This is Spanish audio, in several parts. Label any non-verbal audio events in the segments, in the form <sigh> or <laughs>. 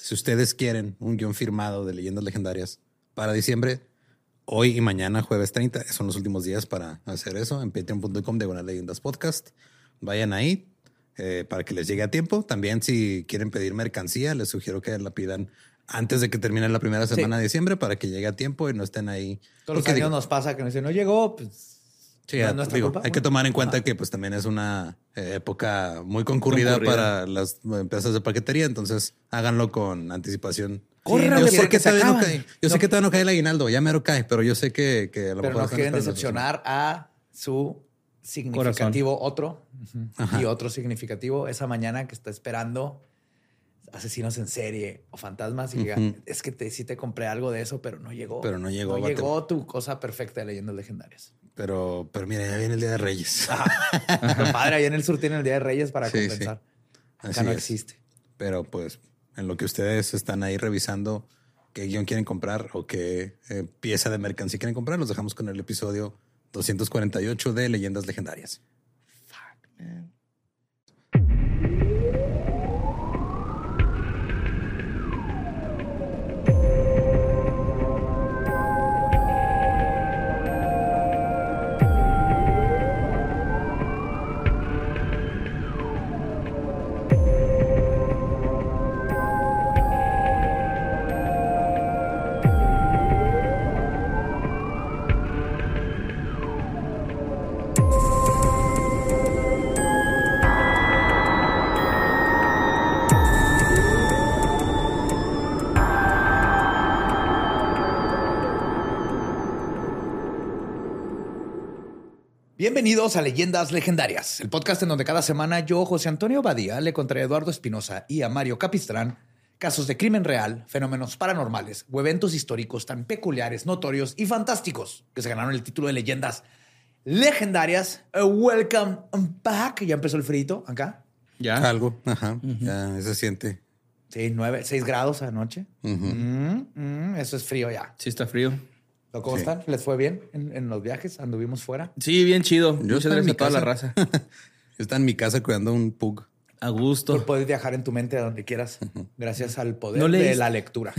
Si ustedes quieren un guion firmado de Leyendas Legendarias para diciembre, hoy y mañana, jueves 30, son los últimos días para hacer eso en patreon.com de Leyendas Podcast. Vayan ahí eh, para que les llegue a tiempo. También si quieren pedir mercancía, les sugiero que la pidan antes de que termine la primera semana de diciembre para que llegue a tiempo y no estén ahí. Todos los años nos pasa que nos dicen, no llegó, pues Sí, hay que tomar en cuenta que pues también es una eh, época muy concurrida, para las empresas de paquetería, entonces háganlo con anticipación. Córrale, yo, sé que todavía no cae. yo sé que todavía no cae el aguinaldo, ya mero cae, pero yo sé que, que a lo pero no quieren decepcionar a su significativo otro y otro significativo esa mañana que está esperando asesinos en serie o fantasmas y diga, es que te, sí te compré algo de eso, pero no llegó. Pero no llegó. No llegó tu cosa perfecta de leyendas legendarias. Pero, pero mira, ya viene el Día de Reyes. padre, allá en el sur tienen el Día de Reyes para compensar. Acá no existe. Pero pues, en lo que ustedes están ahí revisando qué guion quieren comprar o qué eh, pieza de mercancía quieren comprar, los dejamos con el episodio 248 de Leyendas Legendarias. Fuck, man. Bienvenidos a Leyendas Legendarias, el podcast en donde cada semana yo, José Antonio Badía, le contaré a Eduardo Espinosa y a Mario Capistrán casos de crimen real, fenómenos paranormales o eventos históricos tan peculiares, notorios y fantásticos que se ganaron el título de Leyendas Legendarias. Uh, welcome back. Ya empezó el frito acá. Ya. Algo. Ajá. Ya se siente. Sí, nueve, seis grados anoche. Mm, mm, eso es frío ya. Sí, está frío. ¿Cómo están? ¿Les fue bien en, los viajes? ¿Anduvimos fuera? Sí, bien chido. Yo estoy en mi toda la raza. <laughs> Yo estaba en mi casa cuidando un pug. A gusto. puedes viajar en tu mente a donde quieras, gracias al poder <laughs> <laughs> de la lectura.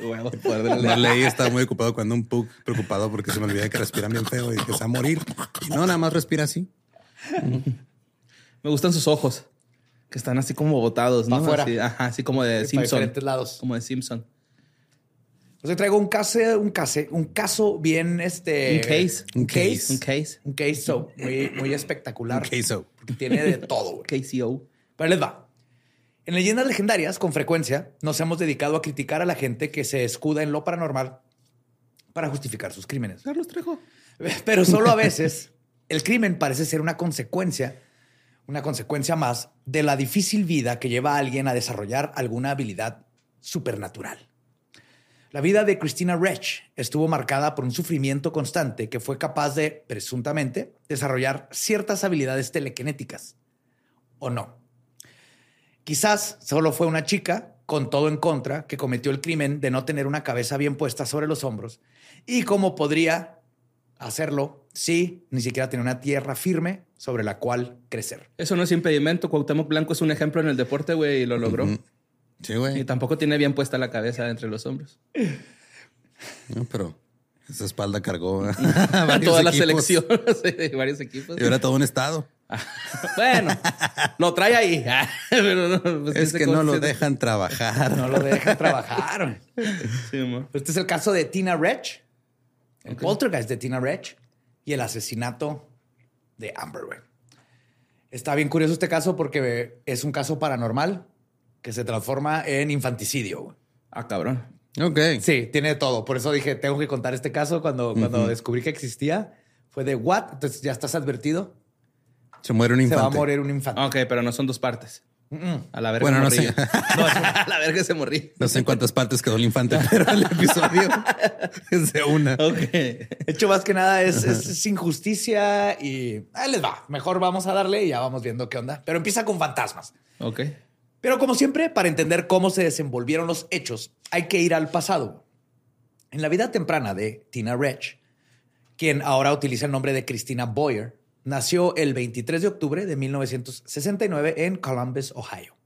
no leí, estaba muy ocupado cuando un pug preocupado porque se me olvidaba que respiran bien feo y que se va a morir. no, nada más respira así. me gustan sus ojos, que están así como botados, ¿no? Afuera. Así, ajá, así como de Simpson. diferentes lados. Como de Simpson. Os traigo un caso, un caso, un caso bien este. Un case. Un case. Un case. Un case so, muy, muy espectacular. Un case Porque tiene de todo. KCO. Pero les va. En leyendas legendarias, con frecuencia, nos hemos dedicado a criticar a la gente que se escuda en lo paranormal para justificar sus crímenes. Carlos Trejo. <laughs> Pero solo a veces el crimen parece ser una consecuencia, una consecuencia más de la difícil vida que lleva a alguien a desarrollar alguna habilidad supernatural. La vida de Christina Rech estuvo marcada por un sufrimiento constante que fue capaz de, presuntamente, desarrollar ciertas habilidades telequinéticas. ¿O no? Quizás solo fue una chica, con todo en contra, que cometió el crimen de no tener una cabeza bien puesta sobre los hombros y como podría hacerlo sí, ni siquiera tenía una tierra firme sobre la cual crecer. Eso no es impedimento. Cuauhtémoc Blanco es un ejemplo en el deporte, güey, y lo logró. Sí, güey. Y tampoco tiene bien puesta la cabeza entre los hombros. <laughs> No, pero esa espalda cargó <laughs> <laughs> a toda la equipos. selección de varios equipos. Y ahora todo un estado. bueno, lo trae ahí. Pero no, pues, Es que no lo dejan trabajar. No lo dejan trabajar. Sí. Este es el caso de Tina Wretch, el poltergeist de Tina Wretch y el asesinato de Amber. Está bien curioso este caso porque es un caso paranormal que se transforma en infanticidio. Ah, cabrón. Ok. Sí, tiene todo. Por eso dije, tengo que contar este caso cuando, cuando descubrí que existía. Fue de what? Entonces ya estás advertido. Se muere un Se va a infante. morir un infante. Ok, pero no son dos partes. A la verga Bueno, no se sé. <laughs> No, a la verga se morría. No sé en cuántas partes quedó el infante, <laughs> pero el episodio <laughs> es de una. Ok. De hecho, más que nada es, es- es injusticia y ahí les va. Mejor vamos a darle y ya vamos viendo qué onda. Pero empieza con fantasmas. Ok. Pero como siempre, para entender cómo se desenvolvieron los hechos, hay que ir al pasado. En la vida temprana de Tina Wretch, quien ahora utiliza el nombre de Christina Boyer, nació el 23 de octubre de 1969 en Columbus, Ohio.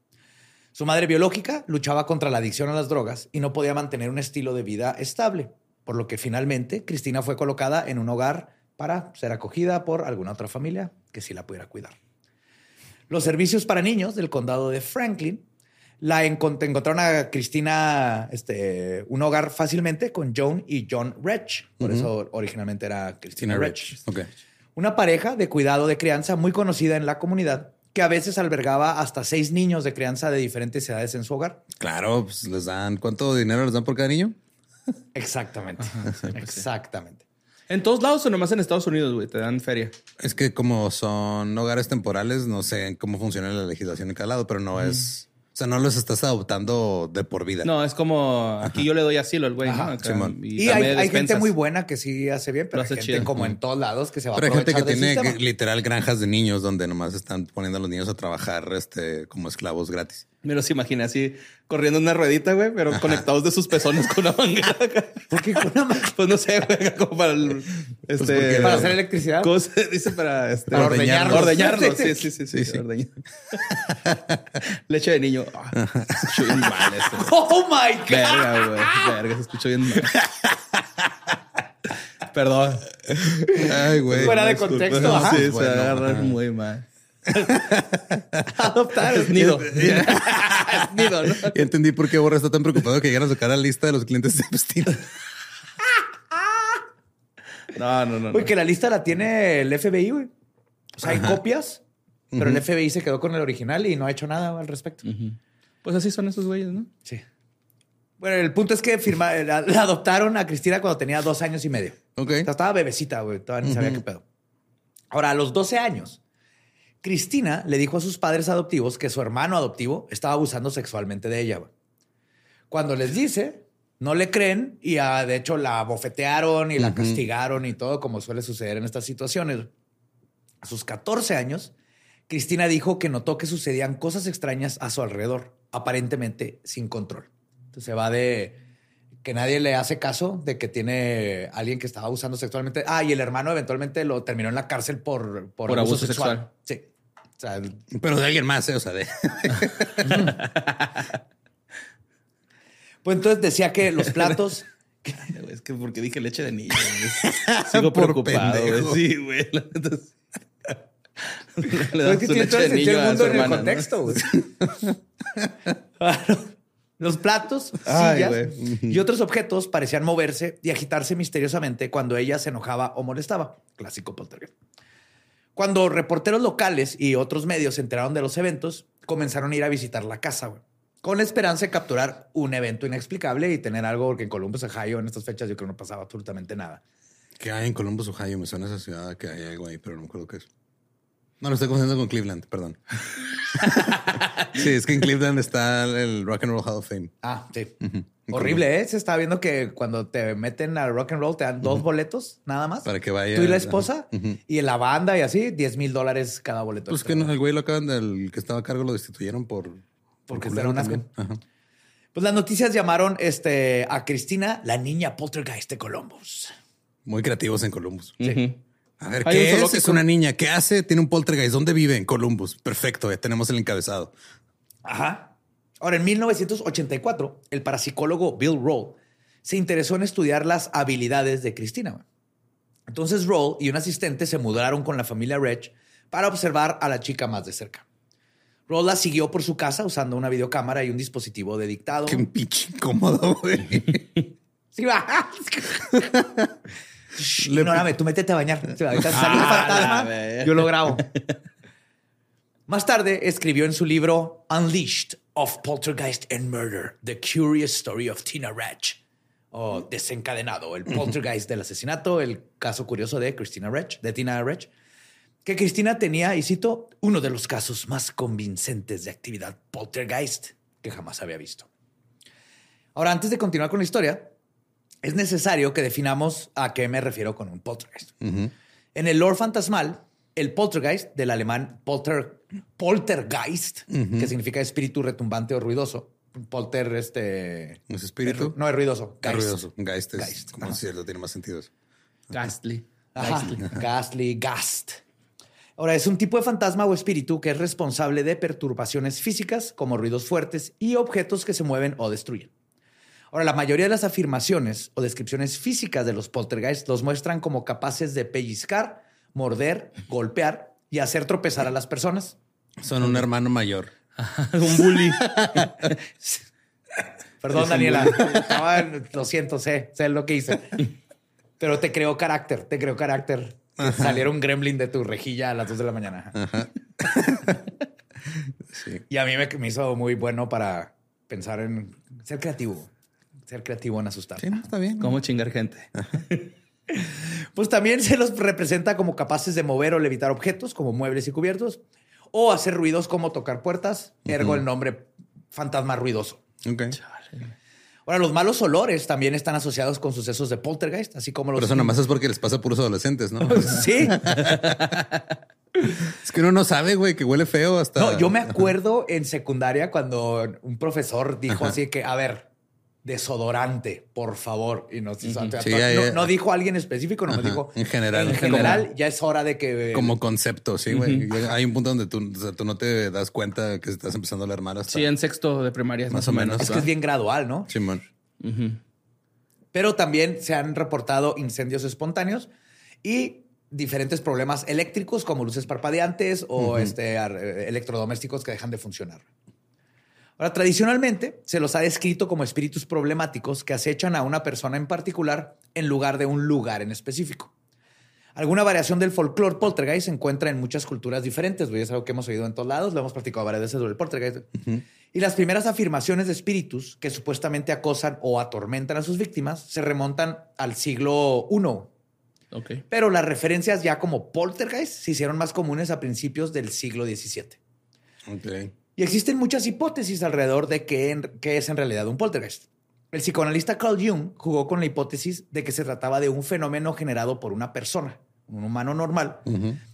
Su madre biológica luchaba contra la adicción a las drogas y no podía mantener un estilo de vida estable, por lo que finalmente Cristina fue colocada en un hogar para ser acogida por alguna otra familia que sí la pudiera cuidar. Los servicios para niños del condado de Franklin la encont- encontraron a Cristina este, un hogar fácilmente con Joan y John Wretch. Por eso originalmente era Cristina. Ok. Una pareja de cuidado de crianza muy conocida en la comunidad que a veces albergaba hasta seis niños de crianza de diferentes edades en su hogar. Claro, pues les dan. ¿Cuánto dinero les dan por cada niño? Exactamente. Exactamente. ¿En todos lados o nomás en Estados Unidos, güey? Te dan feria. Es que como son hogares temporales, no sé cómo funciona la legislación en cada lado, pero no es. O sea, no los estás adoptando de por vida. No, es como aquí yo le doy asilo al güey, ¿no? Ajá. Y, dame hay, hay gente muy buena que sí hace bien, pero hay hace gente chido. como en todos lados que se va Pero a hay gente que tiene sistema. literal granjas de niños donde nomás están poniendo a los niños a trabajar este, como esclavos gratis. Me los imaginé así corriendo en una ruedita, güey, pero conectados de sus pezones con una manga. <laughs> ¿Por qué con una ma- Pues no sé, güey, como para el, este, porque- Para hacer electricidad. ¿Cómo se dice para este Para ordeñarlos. Ordeñarlos, <laughs> Sí, sí, sí. sí, sí. <laughs> Leche de niño. Ah, se escuchó bien mal esto. ¡Oh, my God! Verga, güey. Verga, se escuchó bien mal. Perdón. Ay, güey. Fuera de Disculpa. contexto. ajá. Sí, Bueno, se agarra ajá. muy mal. Adoptar. Es nido. <laughs> es <laughs> nido, ¿no? Ya entendí por qué Borra está tan preocupado que llegan a sacar la lista de los clientes de Epstein. <laughs> No, no, no. Güey, no. que la lista la tiene el FBI, güey. O sea, hay copias, pero el FBI se quedó con el original y no ha hecho nada al respecto. Pues así son esos güeyes, ¿no? Sí. Bueno, el punto es que firma, la, la adoptaron a Cristina cuando tenía dos años y medio. Ok. O sea, estaba bebecita, güey. Todavía ni sabía qué pedo. Ahora, a los 12 años, Cristina le dijo a sus padres adoptivos que su hermano adoptivo estaba abusando sexualmente de ella. Cuando les dice, no le creen y ah, de hecho la bofetearon y la castigaron y todo como suele suceder en estas situaciones. A sus 14 años, Cristina dijo que notó que sucedían cosas extrañas a su alrededor, aparentemente sin control. Entonces se va de que nadie le hace caso de que tiene alguien que estaba abusando sexualmente. Ah, y el hermano eventualmente lo terminó en la cárcel por, por, Por abuso, abuso sexual. sexual. Sí. O sea, el- Pero de alguien más, ¿eh? O sea, de. pues entonces decía que los platos... <laughs> Es que porque dije leche de niño. <laughs> Sigo preocupado. Sí, güey. Sí. <laughs> Le Pero das es que tiene todo el sentido del mundo en el contexto. güey. Los platos, Ay, sillas y otros objetos parecían moverse y agitarse misteriosamente cuando ella se enojaba o molestaba. Clásico poltergeist. Cuando reporteros locales y otros medios se enteraron de los eventos, comenzaron a ir a visitar la casa, güey, con la esperanza de capturar un evento inexplicable y tener algo, porque en Columbus, Ohio, en estas fechas yo creo no pasaba absolutamente nada. Que hay en Columbus, Ohio. Me suena esa ciudad que hay algo ahí, pero no me acuerdo qué es. No, lo estoy confundiendo con Cleveland, perdón. <laughs> sí, es que en Cleveland está el Rock and Roll Hall of Fame. Ah, sí. Horrible, ¿eh? Se está viendo que cuando te meten al rock and roll te dan dos boletos nada más. Para que vaya- Tú y la esposa Ujú. y la banda y así, 10 mil dólares cada boleto. Pues que no, el güey lo acaban del que estaba a cargo lo destituyeron por. Porque era un asco. Pues las noticias llamaron este, a Cristina la niña poltergeist de Columbus. Muy creativos en Columbus. Ujú. A ver, ¿qué es? zoológico. Es una niña. ¿Qué hace? Tiene un poltergeist. ¿Dónde vive? En Columbus. Perfecto, ya tenemos el encabezado. Ajá. Ahora, en 1984, el parapsicólogo Bill Roll se interesó en estudiar las habilidades de Cristina. Entonces Roll y un asistente se mudaron con la familia Reg para observar a la chica más de cerca. Roll la siguió por su casa usando una videocámara y un dispositivo de dictado. Qué pinche incómodo, güey. <laughs> Sí, va. <laughs> Shh, Ignórame, tú métete a bañar. Sí, ahorita sale un Ah, fantasma, yo lo grabo. Más tarde escribió en su libro Unleashed of Poltergeist and Murder, The Curious Story of Tina Reg. O desencadenado, el poltergeist del asesinato, el caso curioso de Christina Reg, de Tina Reg. Que Cristina tenía, y cito, uno de los casos más convincentes de actividad poltergeist que jamás había visto. Ahora, antes de continuar con la historia, es necesario que definamos a qué me refiero con un poltergeist. En el lore fantasmal, el poltergeist, del alemán polter, poltergeist, que significa espíritu retumbante o ruidoso. Polter, este... ¿Es espíritu? es no, es ruidoso. Geist. ruidoso. Geist es Geist, como ajá. cierto, tiene más sentido eso. Ghastly. Ghastly, Gast. Ahora, es un tipo de fantasma o espíritu que es responsable de perturbaciones físicas como ruidos fuertes y objetos que se mueven o destruyen. Ahora, la mayoría de las afirmaciones o descripciones físicas de los poltergeists los muestran como capaces de pellizcar, morder, golpear y hacer tropezar a las personas. Son un hermano mayor. <laughs> un bully. <laughs> Perdón, Daniela. No, lo siento, sé, sé lo que hice. Pero te creó carácter, te creó carácter. Saliera un gremlin de tu rejilla a las 2 de la mañana. <laughs> Y a mí me, me hizo muy bueno para pensar en ser creativo. Ser creativo en asustar. Sí, no, está bien. ¿Cómo chingar gente? <laughs> Pues también se los representa como capaces de mover o levitar objetos como muebles y cubiertos o hacer ruidos como tocar puertas, ergo el nombre fantasma ruidoso. Ok. Ahora, los malos olores también están asociados con sucesos de poltergeist, así como los... Pero eso nomás es porque les pasa a puros adolescentes, ¿no? <laughs> Sí. <laughs> es que uno no sabe, güey, que huele feo hasta. No, yo me acuerdo en secundaria cuando un profesor dijo así que, a ver, desodorante, por favor. Y nos hizo- Sí, no, ya, ya. no dijo alguien específico, no me dijo. en general. En general, ya es hora de que. Como concepto, sí, güey. Hay un punto donde tú, o sea, tú no te das cuenta que estás empezando a leer mal hasta. Sí, en sexto de primaria, más, Más o menos. menos. es que es bien gradual, ¿no? Simón. Pero también se han reportado incendios espontáneos y diferentes problemas eléctricos como luces parpadeantes o este, eh, electrodomésticos que dejan de funcionar. Ahora, tradicionalmente se los ha descrito como espíritus problemáticos que acechan a una persona en particular en lugar de un lugar en específico. Alguna variación del folclore poltergeist se encuentra en muchas culturas diferentes. Es algo que hemos oído en todos lados. Lo hemos practicado varias veces sobre el poltergeist. Y las primeras afirmaciones de espíritus que supuestamente acosan o atormentan a sus víctimas se remontan al siglo I. Ok. Pero las referencias ya como poltergeist se hicieron más comunes a principios del siglo XVII. Ok. Y existen muchas hipótesis alrededor de qué, en- qué es en realidad un poltergeist. El psicoanalista Carl Jung jugó con la hipótesis de que se trataba de un fenómeno generado por una persona, un humano normal,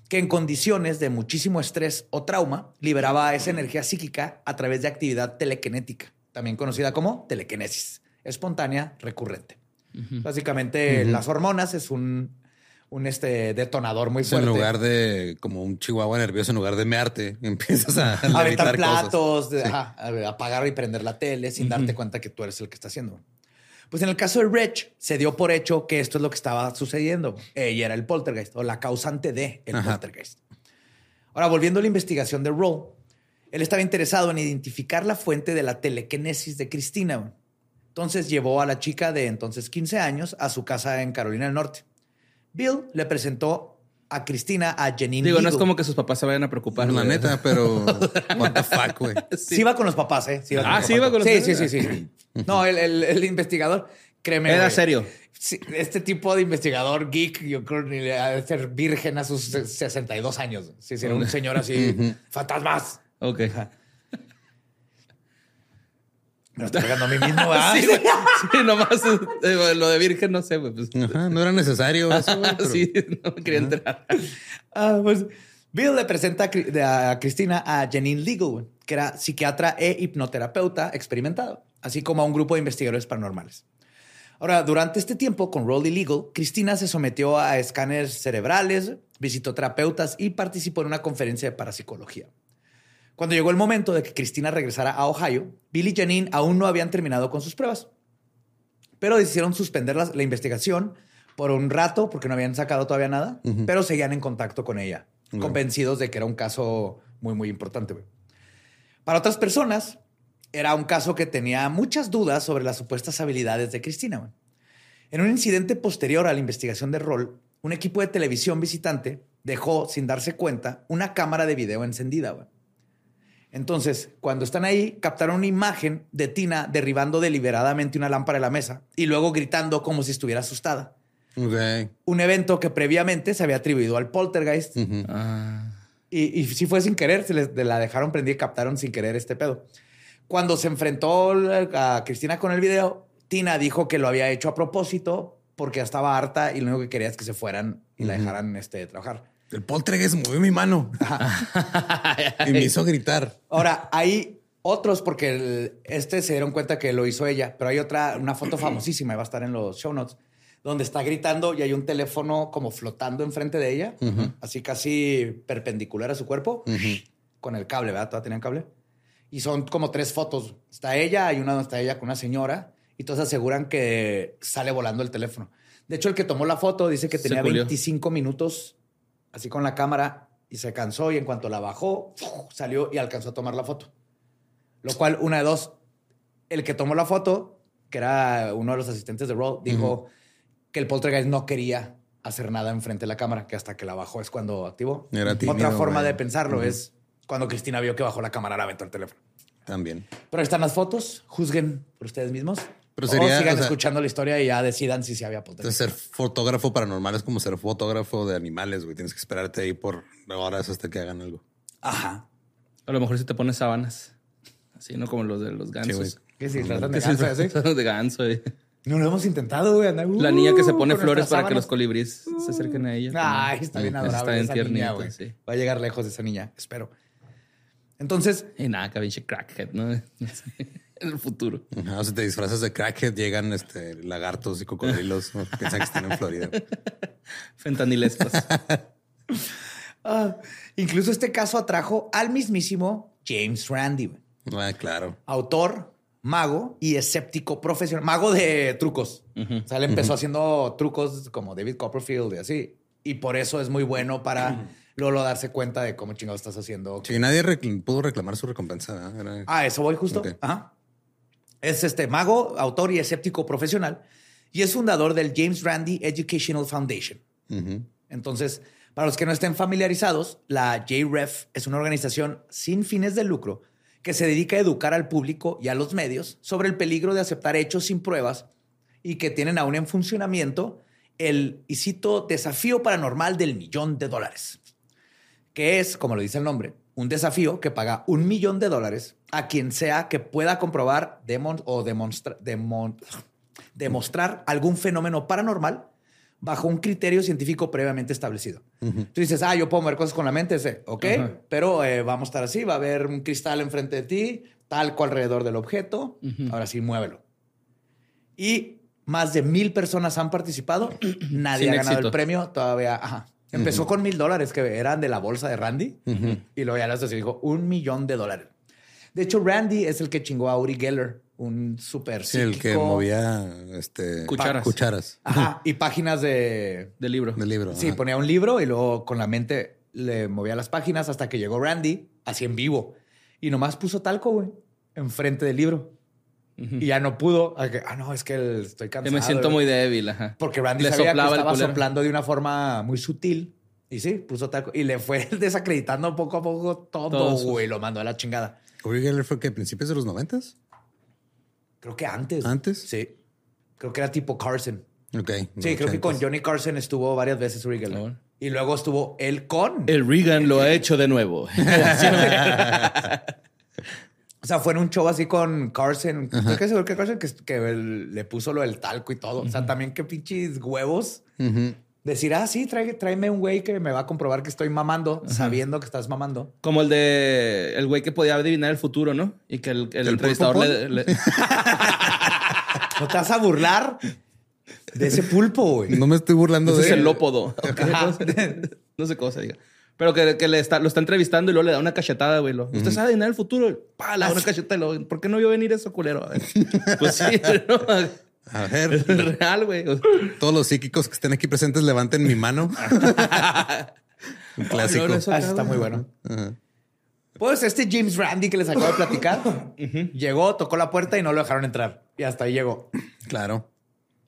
que en condiciones de muchísimo estrés o trauma liberaba esa energía psíquica a través de actividad telequinética, también conocida como telequinesis, espontánea recurrente. Básicamente, las hormonas es un, un este, detonador muy Es en fuerte. lugar de como un chihuahua nervioso, en lugar de mearte, <laughs> empiezas a aventar cosas. platos, de- ajá, a- apagar y prender la tele sin darte cuenta que tú eres el que está haciendo. Pues en el caso de Rich, se dio por hecho que esto es lo que estaba sucediendo. Ella era el poltergeist o la causante de el Ajá. poltergeist. Ahora, volviendo a la investigación de Roll, él estaba interesado en identificar la fuente de la telequinesis de Cristina. Entonces llevó a la chica de entonces 15 años a su casa en Carolina del Norte. Bill le presentó a Cristina a Janine Digo, no es como que sus papás se vayan a preocupar. La güey. neta, pero <laughs> what the fuck, güey. Sí. iba con los papás, ¿eh? Sí Ah, los sí papás. iba con los sí, papás. Sí, sí, sí. No, el, el- el investigador, créeme. Era güey, serio. sí, este tipo de investigador geek, yo creo ni le ha de ser virgen a sus 62 años. Si era un señor así, fantasmas. Ok. Me lo estoy pegando a mí mismo, <laughs> ¿verdad? Sí, güey. Sí, nomás eh, lo de virgen, no sé, güey. Pues, Ajá, no era necesario eso, güey. pero- sí, no quería entrar. Ah, pues, Bill le presenta a Cri- a Cristina a Janine Legal, que era psiquiatra e hipnoterapeuta experimentado, así como a un grupo de investigadores paranormales. Ahora, durante este tiempo con Roll Illegal, Cristina se sometió a escáneres cerebrales, visitó terapeutas y participó en una conferencia de parapsicología. Cuando llegó el momento de que Cristina regresara a Ohio, Bill y Janine aún no habían terminado con sus pruebas, pero decidieron suspender la, la investigación por un rato porque no habían sacado todavía nada, pero seguían en contacto con ella, convencidos de que era un caso muy, muy importante. Para otras personas, era un caso que tenía muchas dudas sobre las supuestas habilidades de Cristina. En un incidente posterior a la investigación de Roll, un equipo de televisión visitante dejó, sin darse cuenta, una cámara de video encendida. Entonces, cuando están ahí, captaron una imagen de Tina derribando deliberadamente una lámpara de la mesa y luego gritando como si estuviera asustada. Ok. Un evento que previamente se había atribuido al poltergeist. Ah. Y, y sí fue sin querer, se les, la dejaron prendida y captaron sin querer este pedo. Cuando se enfrentó a Cristina con el video, Tina dijo que lo había hecho a propósito porque ya estaba harta y lo único que quería es que se fueran y la dejaran este, trabajar. El poltergeist movió mi mano <laughs> y me hizo gritar. Ahora, hay otros porque el- este se dieron cuenta que lo hizo ella, pero hay otra, una foto famosísima, y va a estar en los show notes, donde está gritando y hay un teléfono como flotando enfrente de ella, así casi perpendicular a su cuerpo, con el cable, ¿verdad? Todavía tenían cable. Y son como tres fotos. Está ella, hay una donde está ella con una señora, y todos aseguran que sale volando el teléfono. De hecho, el que tomó la foto dice que tenía culió. 25 minutos así con la cámara y se cansó y en cuanto la bajó, salió y alcanzó a tomar la foto. Lo cual, una de dos, el que tomó la foto, que era uno de los asistentes de Roll, dijo que el poltergeist no quería hacer nada enfrente de la cámara, que hasta que la bajó es cuando activó. Era tímido, Otra forma de pensarlo es cuando Cristina vio que bajó la cámara, la aventó el teléfono. También. Pero ahí están las fotos, juzguen por ustedes mismos. Pero o sería, sigan o sea- escuchando la historia y ya decidan si se había poltergeist. ser fotógrafo paranormal es como ser fotógrafo de animales, güey. Tienes que esperarte ahí por horas hasta que hagan algo. Ajá. A lo mejor si te pones sábanas. Así, ¿no? Como los de los Sí, gansos. güey. ¿Qué si tratan de sí, ganso, así? <laughs> son de ganso. eh. No lo hemos intentado, güey. andar, La uh, niña que se pone con flores para que los colibríes se acerquen a ella. Ay, está bien adorable está bien esa niña, güey. sí. Va a llegar lejos de esa niña, espero. Entonces, Y nada, que pinche crackhead, ¿no? <laughs> en el futuro. Ajá, o sea, te disfrazas de crackhead, llegan este, lagartos y cocodrilos. ¿no? Piensan que están en Florida. <laughs> Fentanilescos. <laughs> ah, incluso este caso atrajo al mismísimo James Randi. Ah, claro. autor, mago y escéptico profesional. Mago de trucos. O sea, él empezó haciendo trucos como David Copperfield y así. Y por eso es muy bueno para <clears throat> luego darse cuenta de cómo chingados estás haciendo. Sí, nadie recl- pudo reclamar su recompensa. ¿verdad? Era- Ah, eso voy justo. Ajá. Es este mago, autor y escéptico profesional y es fundador del James Randi Educational Foundation. Entonces, para los que no estén familiarizados, la JREF es una organización sin fines de lucro que se dedica a educar al público y a los medios sobre el peligro de aceptar hechos sin pruebas y que tienen aún en funcionamiento el, y cito, desafío paranormal del millón de dólares, que es, como lo dice el nombre, un desafío que paga un millón de dólares a quien sea que pueda comprobar demon- o demonstra- demon- demostrar algún fenómeno paranormal bajo un criterio científico previamente establecido. Tú dices, ah, yo puedo ver cosas con la mente, ese, ok, Ajá. pero eh, vamos a estar así, va a haber un cristal enfrente de ti, talco alrededor del objeto, ahora sí, muévelo. Y más de mil personas han participado, <clears throat> nadie Sin ha ganado éxito. el premio, todavía, ajá. Empezó con mil dólares que eran de la bolsa de Randy y luego ya las dijo un millón de dólares. De hecho, Randy es el que chingó a Uri Geller, un súper Sí, el que movía este, Cucharas. cucharas Ajá, y páginas de, Del libro. del libro. Sí, ajá. ponía un libro y luego con la mente le movía las páginas hasta que llegó Randy, así en vivo. Y nomás puso talco, güey, enfrente del libro. Y ya no pudo. Ah, Ah, no, es que el- estoy cansado. me siento güey". muy débil, ajá. Porque Randy Le sabía que estaba soplando de una forma muy sutil. Y sí, puso talco. Y le fue <laughs> desacreditando poco a poco todo, güey. Lo mandó a la chingada. Uri Geller fue que a principios de los noventas. Creo que antes. ¿Antes? Sí. Creo que era tipo Carson. Ok. Sí, creo que con. Johnny Carson estuvo varias veces Uri Geller. Bueno. Y luego estuvo él con. El Reagan lo ha hecho de nuevo. <laughs> <laughs> O sea, fue en un show así con Carson. Estoy casi seguro que Carson que, que él le puso lo del talco y todo. O sea, también qué pinches huevos. Decir, ah, sí, trae- tráeme un güey que me va a comprobar que estoy mamando, sabiendo que estás mamando. Como el de el güey que podía adivinar el futuro, ¿no? Y que el, el ¿El entrevistador pulpo le, le- <laughs> ¿No te vas a burlar? de ese pulpo, güey. No me estoy burlando de es el él. lópodo. <laughs> No sé cómo se diga. Pero que, que le está, lo está entrevistando y luego le da una cachetada, güey. Lo, ¿Usted sabe adivinar el futuro? Pa, le da una cachetada. y luego, ¿Por qué no vio venir eso, culero? <laughs> A ver. Pues sí, <laughs> ¿no? A es ver, real, güey. todos los psíquicos que estén aquí presentes levanten mi mano. <laughs> Un clásico. No, no, eso- Ah, está muy bueno. Pues este James Randy que les acabo de platicar <coughs> llegó, tocó la puerta y no lo dejaron entrar. Y hasta ahí llegó. Claro.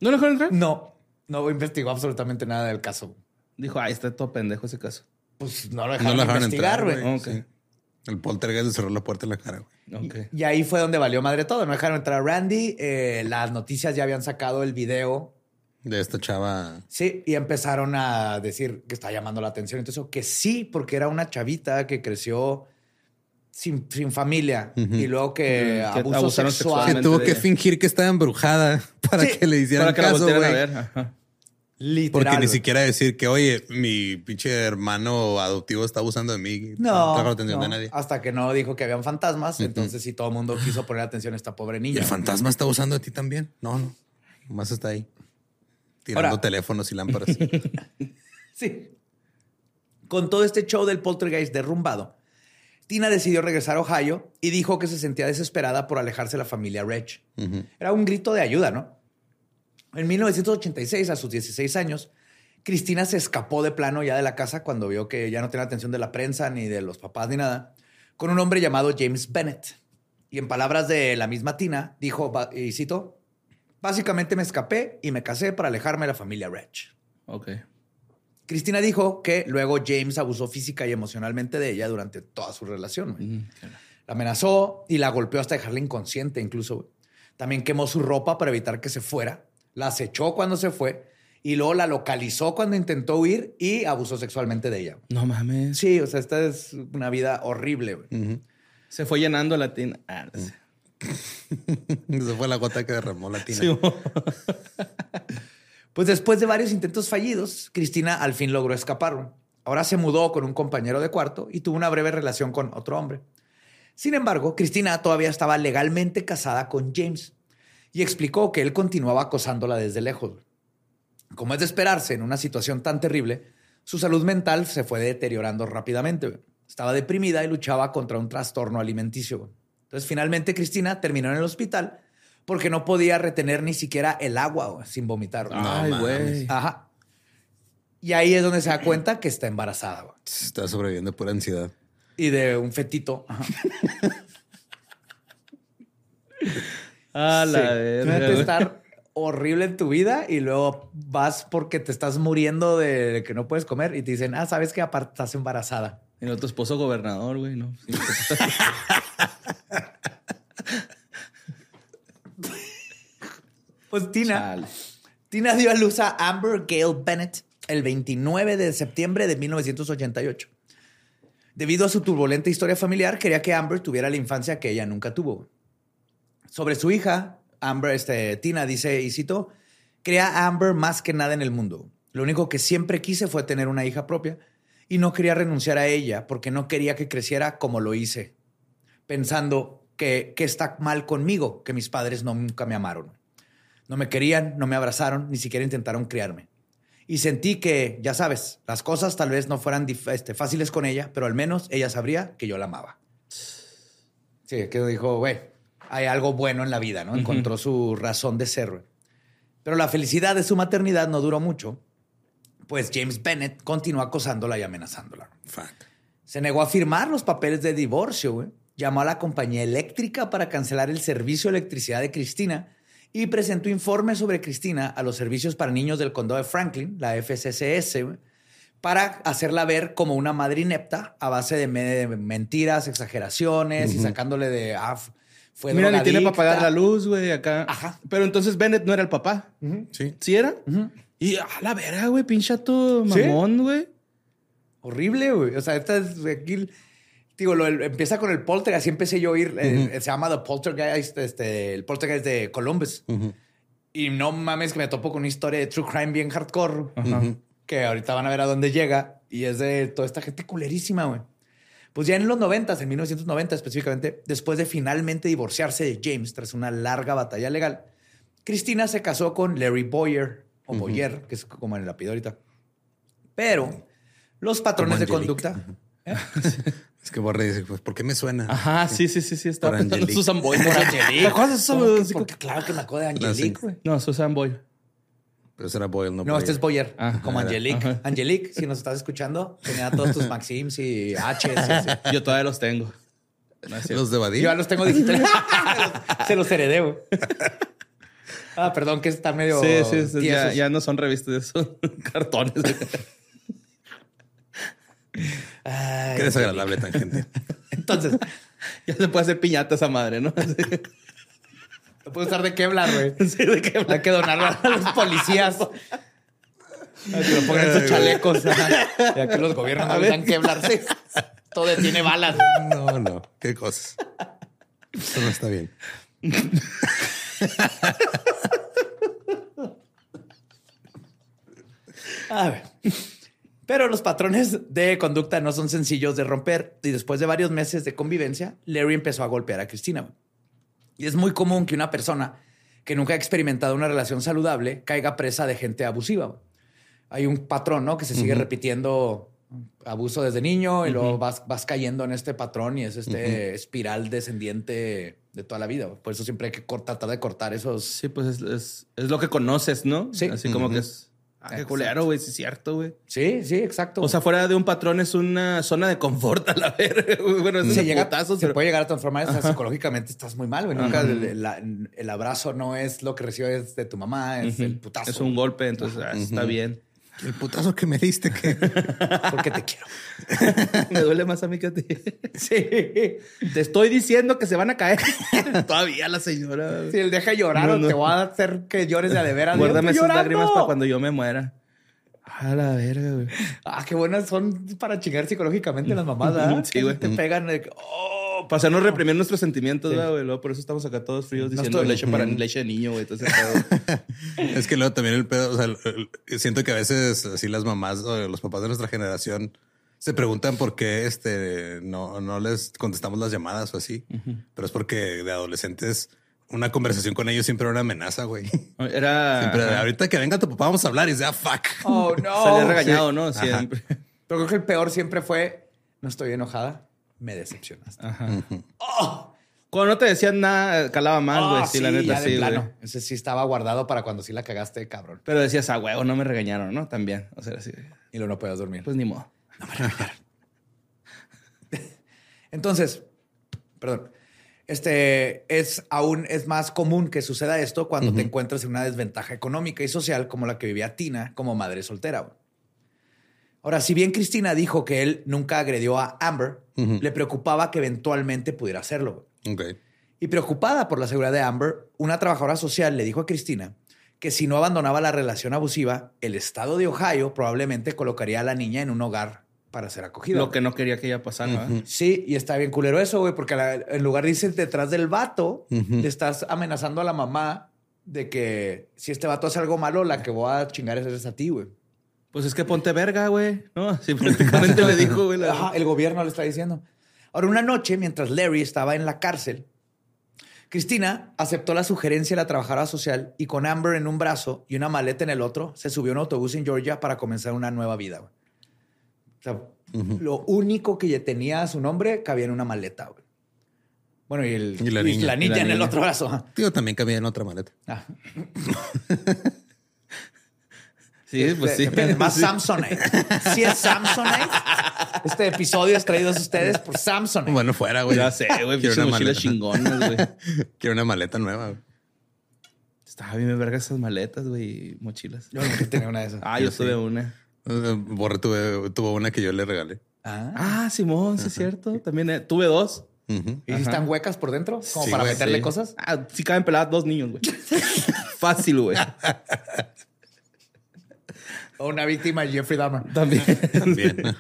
¿No lo dejaron entrar? No, no investigó absolutamente nada del caso. Dijo, ay, está todo pendejo ese caso. Pues no lo No dejaron, lo dejaron investigar, entrar, güey. Sí. El poltergeist le cerró la puerta en la cara, güey. Ok. Y ahí fue donde valió madre todo. No dejaron entrar a Randy. Eh, las noticias ya habían sacado el video. De esta chava. Sí, y empezaron a decir que está llamando la atención. Entonces, que sí, porque era una chavita que creció sin, sin familia y luego que que abuso Que sexual. sexualmente. tuvo que fingir que estaba embrujada <laughs> para Sí, que le hicieran Para que caso, güey. Literal. Porque ni güey. siquiera decir que, oye, mi pinche hermano adoptivo está abusando de mí. No, atención no, de nadie. hasta que no dijo que habían fantasmas. Entonces, sí, todo el mundo quiso poner atención a esta pobre ¿Y niña. el fantasma está abusando de ti también? No, no. Nomás está ahí. Tirando Ahora- teléfonos y lámparas. <laughs> Sí. Con todo este show del poltergeist derrumbado, Tina decidió regresar a Ohio y dijo que se sentía desesperada por alejarse de la familia. Ujú. Era un grito de ayuda, ¿no? En 1986, a sus 16 años, Cristina se escapó de plano ya de la casa cuando vio que ya no tenía atención de la prensa ni de los papás ni nada, con un hombre llamado James Bennett. Y en palabras de la misma Tina, dijo, y cito, básicamente me escapé y me casé para alejarme de la familia Reg. Ok. Cristina dijo que luego James abusó física y emocionalmente de ella durante toda su relación. Mm, claro. La amenazó y la golpeó hasta dejarla inconsciente incluso. También quemó su ropa para evitar que se fuera. La acechó cuando se fue y luego la localizó cuando intentó huir y abusó sexualmente de ella. No mames. Sí, o sea, esta es una vida horrible. Se fue llenando la tina. Ah, no sé. <laughs> Esa fue la gota que derramó la tina. Sí, Pues después de varios intentos fallidos, Cristina al fin logró escapar. Ahora se mudó con un compañero de cuarto y tuvo una breve relación con otro hombre. Sin embargo, Cristina todavía estaba legalmente casada con James y explicó que él continuaba acosándola desde lejos. Como es de esperarse en una situación tan terrible, su salud mental se fue deteriorando rápidamente. Estaba deprimida y luchaba contra un trastorno alimenticio. Entonces, finalmente, Cristina terminó en el hospital porque no podía retener ni siquiera el agua sin vomitar. Ay, güey. Ajá. Y ahí es donde se da cuenta que está embarazada. güey. Está sobreviviendo por ansiedad. Y de un fetito. Ajá. <laughs> A la Sí. Imagínate güey. estar horrible en tu vida y luego vas porque te estás muriendo de que no puedes comer y te dicen, ah, sabes que aparte estás embarazada. Y el otro esposo gobernador, güey, ¿no? Sí. <laughs> Pues Tina, Chale. Tina dio a luz a Amber Gale Bennett el 29 de septiembre de 1988. Debido a su turbulenta historia familiar, quería que Amber tuviera la infancia que ella nunca tuvo. Sobre su hija, Amber, este, Tina dice, y cito, quería a Amber más que nada en el mundo. Lo único que siempre quise fue tener una hija propia y no quería renunciar a ella porque no quería que creciera como lo hice, pensando que, que está mal conmigo, que mis padres no, nunca me amaron. No me querían, no me abrazaron, ni siquiera intentaron criarme. Y sentí que, ya sabes, las cosas tal vez no fueran este, fáciles con ella, pero al menos ella sabría que yo la amaba. Sí, que dijo, güey, hay algo bueno en la vida, ¿no? Encontró su razón de ser. Pero la felicidad de su maternidad no duró mucho, pues James Bennett continuó acosándola y amenazándola. Fuck. Se negó a firmar los papeles de divorcio, güey. Llamó a la compañía eléctrica para cancelar el servicio de electricidad de Cristina y presentó informes sobre Cristina a los servicios para niños del condado de Franklin, la FCCS, güey, para hacerla ver como una madre inepta a base de, me- de mentiras, exageraciones y sacándole de... Ah, fue Mira, ni tiene para pagar la luz, güey, acá. Ajá. Pero entonces Bennett no era el papá. Sí. ¿Sí era? Y a la verga, güey, pinchato ¿Sí? mamón, güey. Horrible, güey. O sea, esta es aquí. Digo, lo, el- empieza con el poltergeist. Así empecé yo a oír. eh, se llama The Poltergeist, este, el poltergeist de Columbus. Y no mames que me topo con una historia de true crime bien hardcore. Que ahorita van a ver a dónde llega. Y es de toda esta gente culerísima, güey. Pues ya en los 90, en 1990 específicamente, después de finalmente divorciarse de James tras una larga batalla legal, Cristina se casó con Larry Boyer, o Boyer, que es como en el apellido ahorita. Pero los patrones de conducta... <laughs> Es que Borre dice, pues, ¿por qué me suena? Ajá, sí, sí, sí, sí. Estaba pensando en. Susan Boyle. Por <laughs> Angelique. ¿Te acuerdas de claro que me acuerdo de. Angelique, güey. No, Susan Boyle. Pero ese era Boyle, no No, este es Boyer, Ah, como era. Angelique. Ajá. Angelique, si nos estás escuchando, tenía todos tus Maxims y H. Yo todavía los tengo. No. Los de Badía. Yo ya los tengo digitales. <laughs> Se los heredé, güey. Ah, perdón, que está medio. Sí, sí, sí, ya, ya no son revistas, son <laughs> cartones. Ay, Qué desagradable tangente. Entonces, ya se puede hacer piñata esa madre, ¿no? <laughs> lo puedo usar de Kevlar, güey. <laughs> Sí, de qué Hay que donarlo a los policías. <laughs> Que lo pongan sus chalecos. <laughs> Ya que los gobiernos no usan Kevlar. Sí. Todo detiene balas. No, no. Qué cosas. Eso no está bien. A ver. Pero los patrones de conducta no son sencillos de romper y después de varios meses de convivencia, Larry empezó a golpear a Cristina. Y es muy común que una persona que nunca ha experimentado una relación saludable caiga presa de gente abusiva. Hay un patrón, ¿no? Que se sigue repitiendo abuso desde niño y luego vas, vas cayendo en este patrón y es este espiral descendiente de toda la vida. Por eso siempre hay que cortar, tratar de cortar esos... Sí, pues es, es, es lo que conoces, ¿no? Sí. Así como que es. Ah, qué Exacto. culero, güey, sí es cierto, güey. Sí, sí, exacto. O sea, fuera de un patrón es una zona de confort <laughs> a la verga. Bueno, es se, llega, putazos, se pero- puede llegar a transformar. o sea, psicológicamente estás muy mal, güey. Nunca el, abrazo no es lo que recibes de tu mamá, es el putazo. Es un golpe, entonces ah, está bien. El putazo que me diste, que <laughs> Porque te quiero. <laughs> Me duele más a mí que a ti. Sí. Te estoy diciendo que se van a caer. <laughs> Todavía la señora. Si él deja llorar No, te voy a hacer que llores de a de veras. Guárdame esas llorando. lágrimas para cuando yo me muera. A la verga, güey. Ah, qué buenas son para chingar psicológicamente las mamás, ¿verdad? Sí, güey. Te pegan. de que, Oh, Para hacernos reprimir nuestros sentimientos, ¿verdad, güey. Luego Por eso estamos acá todos fríos diciendo estoy- leche para leche de niño, güey. <laughs> Es que luego también el pedo, o sea, siento que a veces así las mamás o los papás de nuestra generación se preguntan por qué este no, no les contestamos las llamadas o así, pero es porque de adolescentes una conversación con ellos siempre era una amenaza, güey. <laughs> Era. Siempre, ahorita que venga tu papá vamos a hablar y sea fuck. oh, no. Salía regañado, Sí. ¿no? Ajá. Siempre. Pero creo que el peor siempre fue, no estoy enojada, me decepcionaste. Ajá. Oh, Cuando no te decían nada, calaba más, güey. Ah, sí, la neta, sí, güey. plano. Ese sí estaba guardado para cuando sí la cagaste, cabrón. Pero decías, a huevo, no me regañaron, ¿no? También. O sea, así. Y luego no puedes dormir. Pues ni modo. <laughs> Entonces, perdón. Este es aún es más común que suceda esto cuando te encuentras en una desventaja económica y social como la que vivía Tina como madre soltera. Ahora, si bien Cristina dijo que él nunca agredió a Amber, le preocupaba que eventualmente pudiera hacerlo. Y preocupada por la seguridad de Amber, una trabajadora social le dijo a Cristina que si no abandonaba la relación abusiva, el estado de Ohio probablemente colocaría a la niña en un hogar para ser acogida. Lo que no quería que ella pasara, ¿verdad? Sí, y está bien culero eso, güey, porque la- en lugar de irse detrás del vato, Ujú. le estás amenazando a la mamá de que si este vato hace algo malo, la que voy a chingar es a ti, güey. Pues es que ponte verga, güey. No, <laughs> sí, prácticamente le dijo, güey. la- Ajá, el gobierno le está diciendo. Ahora, una noche, mientras Larry estaba en la cárcel, Cristina aceptó la sugerencia de la trabajadora social y con Amber en un brazo y una maleta en el otro, se subió a un autobús en Georgia para comenzar una nueva vida. güey. O sea, lo único que tenía a su nombre cabía en una maleta. güey. Bueno, y, el, Y la niña. y la niña Y la en el otro brazo. Tío, también cabía en otra maleta. Ah. <laughs> Sí, pues sí. Depende, Más <laughs> Sí. Samsonite. Si es Samsonite, este episodio es traído a ustedes por Samsonite. Bueno, fuera, güey. Ya sé, güey. Quiero una maleta. chingonas, güey. <laughs> Quiero una maleta nueva. güey. Estaba bien verga esas maletas, güey, mochilas. Yo nunca tenía una de esas. Ah, yo tuve una. Eh, Borre tuve, tuvo una que yo le regalé. Ah. Ah, Simón, sí es cierto. También eh, tuve dos. ¿Y si están huecas por dentro? Como Sí, para güey, meterle Sí. cosas. Ah, sí caben peladas dos niños, güey. <laughs> Fácil, güey. O una víctima de Jeffrey Dahmer. También. Ajá.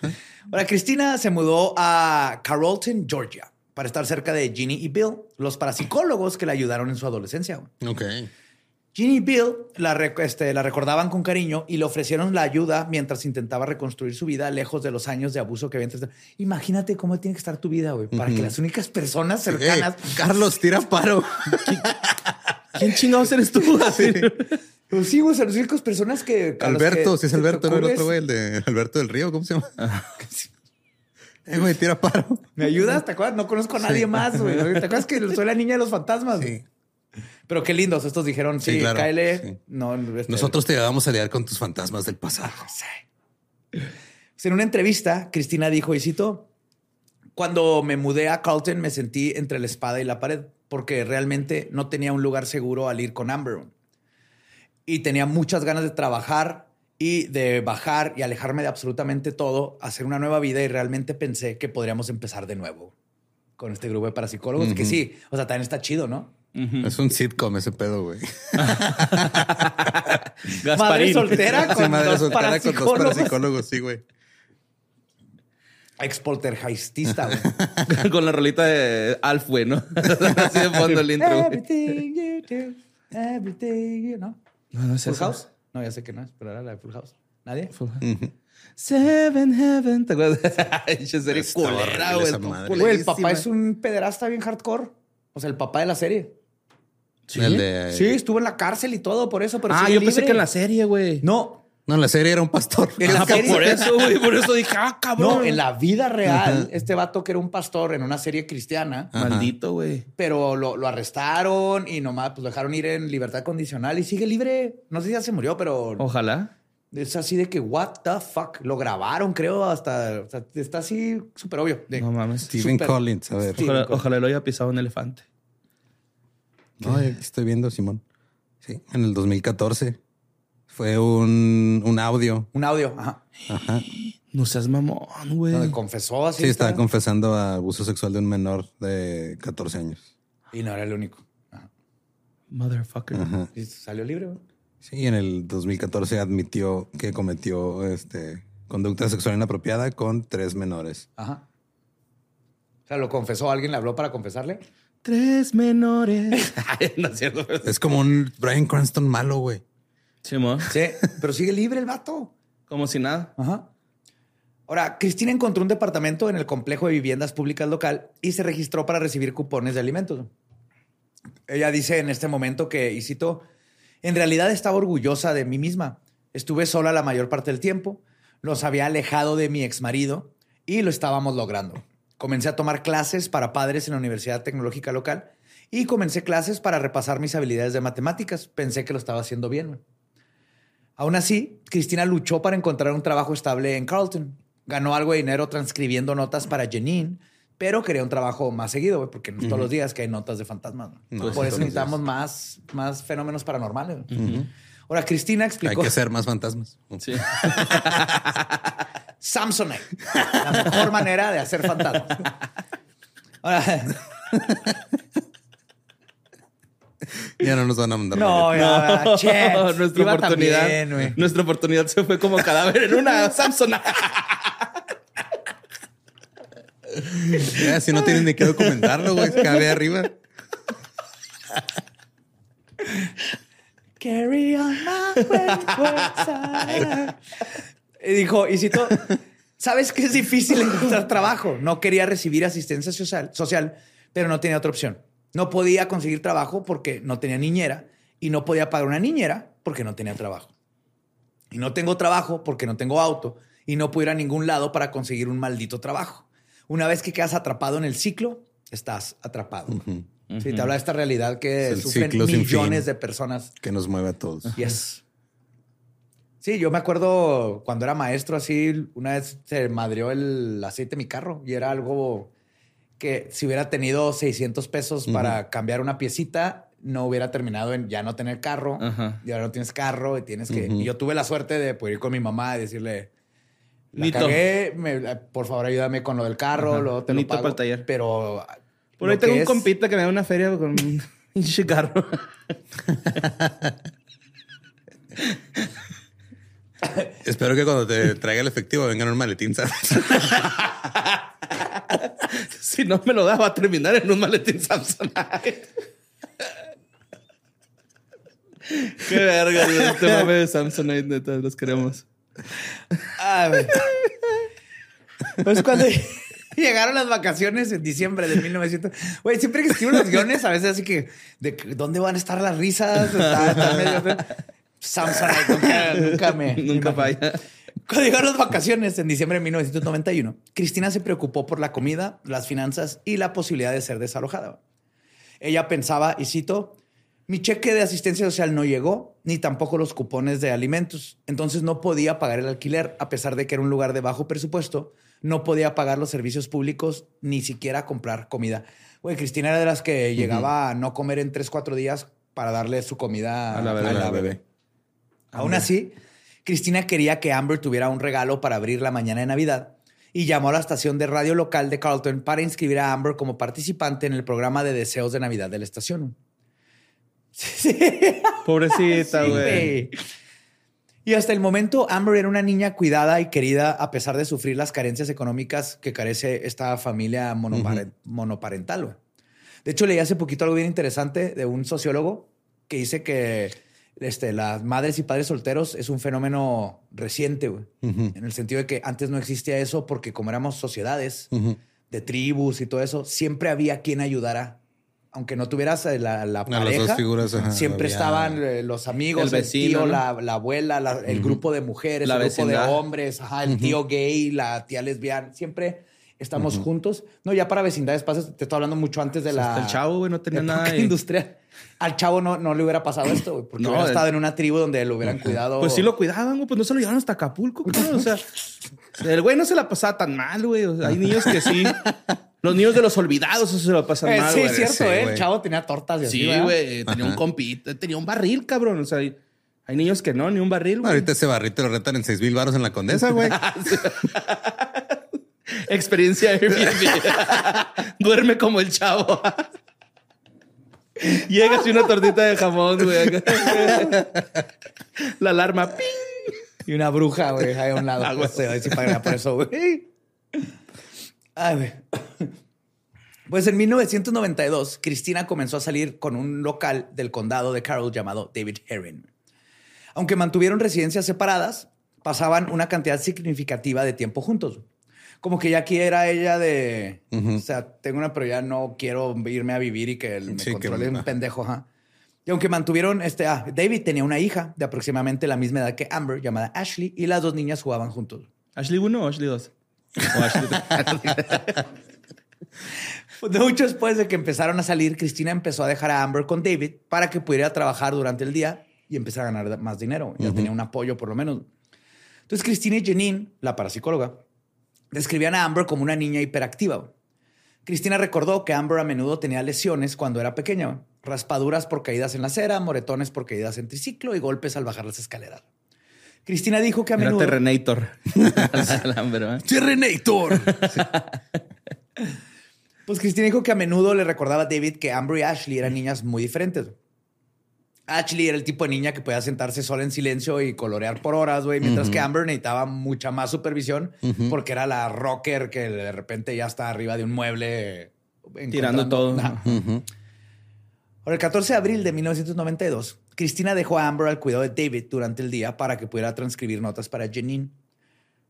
Ahora, <laughs> Cristina se mudó a Carrollton, Georgia, para estar cerca de Ginny y Bill, los parapsicólogos que la ayudaron en su adolescencia. Ok. Ginny y Bill la, rec- este, la recordaban con cariño y le ofrecieron la ayuda mientras intentaba reconstruir su vida lejos de los años de abuso que había. entre- Imagínate cómo tiene que estar tu vida, güey, para que las únicas personas cercanas Carlos, tira paro. <laughs> ¿Quién chingados eres tú? Así. Pues sí, güey, son las únicas personas que. los Alberto, que si es Alberto, no el otro güey, el de Alberto del Río, ¿cómo se llama? <laughs> Eh, güey, tira paro. ¿Me ayudas? ¿Te acuerdas? No conozco a nadie más, güey. <laughs> ¿Te acuerdas que soy la niña de los fantasmas? Sí. Pero qué lindos. Estos dijeron, sí, Sí, claro. Sí. No, este- Nosotros te ayudamos a lidiar con tus fantasmas del pasado. Pues en una entrevista, Cristina dijo, y cito, cuando me mudé a Carlton me sentí entre la espada y la pared porque realmente no tenía un lugar seguro al ir con Amber. Y tenía muchas ganas de trabajar y de bajar y alejarme de absolutamente todo, hacer una nueva vida y realmente pensé que podríamos empezar de nuevo con este grupo de parapsicólogos, que sí, o sea, también está chido, ¿no? Es un sitcom ese pedo, güey. <laughs> Madre soltera Sí, con madre dos soltera con dos parapsicólogos. sí, güey. Expoltergeistista, güey. <laughs> Con la rolita de Alf, güey, ¿no? <laughs> Así de fondo el intro. Everything you do, everything you know. No, no es ¿Full esa. House? No, ya sé que no es, pero era la de Full House. ¿Nadie? Full House. Seven Heaven. ¿Te acuerdas? <laughs> Esa serie culera, güey. el papá es un pederasta bien hardcore. O sea, el papá de la serie. El de- Sí, estuvo en la cárcel y todo por eso, pero Ah, yo pensé que en la serie, güey. No, No, la serie era un pastor. En la Ah, serie. por eso, güey. Por eso dije, ah, cabrón. no, en la vida real, este vato que era un pastor en una serie cristiana, Ajá. Maldito, güey. pero lo, lo arrestaron y nomás pues, lo dejaron ir en libertad condicional y sigue libre. No sé si ya se murió, pero Ojalá. es así de que, what the fuck. Lo grabaron, creo, hasta. o sea, está así súper obvio. de- No mames. Steven. Collins, a ver. Ojalá, ojalá lo haya pisado un elefante. No, estoy viendo, Simón. Sí, en el 2014. Fue un, un audio. Un audio, ajá. Ajá. No seas mamón, güey. Donde confesó así. Sí, estaba confesando a abuso sexual de un menor de 14 años. Y no era el único. Ajá. Motherfucker. Ajá. Y salió libre. güey. Sí, en el 2014 admitió que cometió este, conducta sexual inapropiada con tres menores. Ajá. O sea, lo confesó. ¿Alguien le habló para confesarle? Tres menores. <laughs> Ay, no es cierto. Es como un Brian Cranston malo, güey. Simón. Sí, pero sigue libre el vato. Como si nada. Ajá. Ahora, Cristina encontró un departamento en el complejo de viviendas públicas local y se registró para recibir cupones de alimentos. Ella dice en este momento que, y cito, en realidad estaba orgullosa de mí misma. Estuve sola la mayor parte del tiempo, nos había alejado de mi exmarido y lo estábamos logrando. Comencé a tomar clases para padres en la Universidad Tecnológica local y comencé clases para repasar mis habilidades de matemáticas. Pensé que lo estaba haciendo bien. Aún así, Cristina luchó para encontrar un trabajo estable en Carlton. Ganó algo de dinero transcribiendo notas para Janine, pero quería un trabajo más seguido, güey, porque no todos los días que hay notas de fantasmas. No, Por eso necesitamos más, más fenómenos paranormales. Ahora, Cristina Hay explicó que ser más fantasmas. Sí. <laughs> Samsonite, la mejor manera de hacer fantasmas. Ahora, <laughs> Ya no nos van a mandar. no, ya, No, che, nuestra iba oportunidad. también, nuestra oportunidad se fue como cadáver en una Samsung. <laughs> Ya, si no tienen ni que documentarlo, güey. Cabe arriba. Carry on my side. Y dijo, y citó, ¿sabes que es difícil encontrar trabajo? No quería recibir asistencia social, social, pero no tenía otra opción. No podía conseguir trabajo porque no tenía niñera y no podía pagar una niñera porque no tenía trabajo. Y no tengo trabajo porque no tengo auto y no puedo ir a ningún lado para conseguir un maldito trabajo. Una vez que quedas atrapado en el ciclo, estás atrapado. Sí, te habla de esta realidad que Es sufren millones de personas Que nos mueve a todos. Yes. Sí, yo me acuerdo cuando era maestro así, una vez se madrió el aceite de mi carro y era algo que si hubiera tenido 600 pesos para cambiar una piecita, no hubiera terminado en ya no tener carro Ajá. y ahora no tienes carro y tienes que... Y yo tuve la suerte de poder ir con mi mamá y decirle, la Nito. cagué, me- por favor ayúdame con lo del carro, Ajá. luego te lo Nito pago. pa'l taller. Pero... Por ahí tengo un es- compita que me da una feria con un <laughs> carro. <laughs> Espero que cuando te traiga el efectivo vengan un maletín, ¿sabes? <laughs> no me lo da, va a terminar en un maletín Samsung. Qué verga, este mame de Samsonite, neta, los queremos. Ah, güey. Pues cuando, <laughs> Llegaron las vacaciones en diciembre de 1900. Güey, siempre que escribo los guiones, a veces así que, ¿de dónde van a estar las risas? Está, está medio... <laughs> Samsonite nunca, nunca me... Nunca me- falla. Cuando llegaron las vacaciones en diciembre de 1991, Cristina se preocupó por la comida, las finanzas y la posibilidad de ser desalojada. Ella pensaba, y cito, mi cheque de asistencia social no llegó, ni tampoco los cupones de alimentos. Entonces no podía pagar el alquiler, a pesar de que era un lugar de bajo presupuesto. No podía pagar los servicios públicos, ni siquiera comprar comida. Güey, Cristina era de las que llegaba a no comer en tres, cuatro días para darle su comida A la bebé. a la bebé. Aún así, Cristina quería que Amber tuviera un regalo para abrir la mañana de Navidad y llamó a la estación de radio local de Carlton para inscribir a Amber como participante en el programa de deseos de Navidad de la estación. <laughs> Sí, Pobrecita, güey. Y hasta el momento, Amber era una niña cuidada y querida a pesar de sufrir las carencias económicas que carece esta familia monopare- monoparental. De hecho, leí hace poquito algo bien interesante de un sociólogo que dice que este, las madres y padres solteros es un fenómeno reciente, güey. en el sentido de que antes no existía eso porque como éramos sociedades de tribus y todo eso, siempre había quien ayudara. Aunque no tuvieras eh, la, la las dos pareja, figuras, ajá, siempre había- estaban eh, los amigos, El el, vecino, tío, ¿no? la, la abuela, la- el grupo de mujeres, La el grupo de hombres, ajá, el tío gay, la tía lesbiana. Siempre estamos juntos. No, ya para vecindades pasas, te estoy hablando mucho antes de la. Hasta el chavo, güey, no tenía nada. <laughs> y- industrial. Al chavo no, no le hubiera pasado esto, güey, porque No, hubiera el- estado en una tribu donde lo hubieran cuidado. Pues sí lo cuidaban, güey. Pues no se lo llevaron hasta Acapulco, cabrón. O sea, el güey no se la pasaba tan mal, güey. O sea, hay niños que sí. Los niños de los olvidados, eso se lo pasan Eh, mal, sí, güey. es cierto, sí, ¿eh? El güey. chavo tenía tortas y Sí, güey. Tenía un compito, tenía un barril, cabrón. O sea, hay, hay niños que no, ni un barril, güey. Ahorita ese barrito lo rentan en seis mil baros en la condesa, güey. <laughs> Experiencia Airbnb. <laughs> Duerme como el chavo. Llega así una tortita de jamón, güey. La alarma. ¡ping! Y una bruja, güey, ahí a un lado. Pues, se va a por eso, güey. Ay, güey. Pues en 1992, Cristina comenzó a salir con un local del condado de Carroll llamado David Herring. Aunque mantuvieron residencias separadas, pasaban una cantidad significativa de tiempo juntos. Como que ya aquí era ella de, o sea, tengo una, pero ya no quiero irme a vivir y que me Sí, controle un ajá. pendejo. ajá. Y aunque mantuvieron, este, ah, David tenía una hija de aproximadamente la misma edad que Amber, llamada Ashley, y las dos niñas jugaban juntos. ¿Ashley 1 o Ashley 2? O Ashley Pues, <laughs> Mucho después de que empezaron a salir, Cristina empezó a dejar a Amber con David para que pudiera trabajar durante el día y empezar a ganar más dinero. Ya tenía un apoyo por lo menos. Entonces Cristina y Janine, la parapsicóloga, describían a Amber como una niña hiperactiva. Cristina recordó que Amber a menudo tenía lesiones cuando era pequeña, raspaduras por caídas en la acera, moretones por caídas en triciclo y golpes al bajar las escaleras. Cristina dijo que a Era menudo... Terrenator. El hambre, ¿verdad? Terrenator. <laughs> Pues Cristina dijo que a menudo le recordaba a David que Amber y Ashley eran niñas muy diferentes. Ashley era el tipo de niña que podía sentarse sola en silencio y colorear por horas, güey, mientras que Amber necesitaba mucha más supervisión porque era la rocker que de repente ya está arriba de un mueble. Tirando encontrando- todo. Ahora, el 14 de abril de 1992, Cristina dejó a Amber al cuidado de David durante el día para que pudiera transcribir notas para Janine.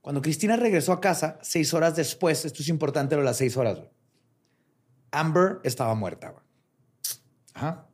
Cuando Cristina regresó a casa, seis horas después, esto es importante lo de las seis horas, Amber estaba muerta. güey. Ajá.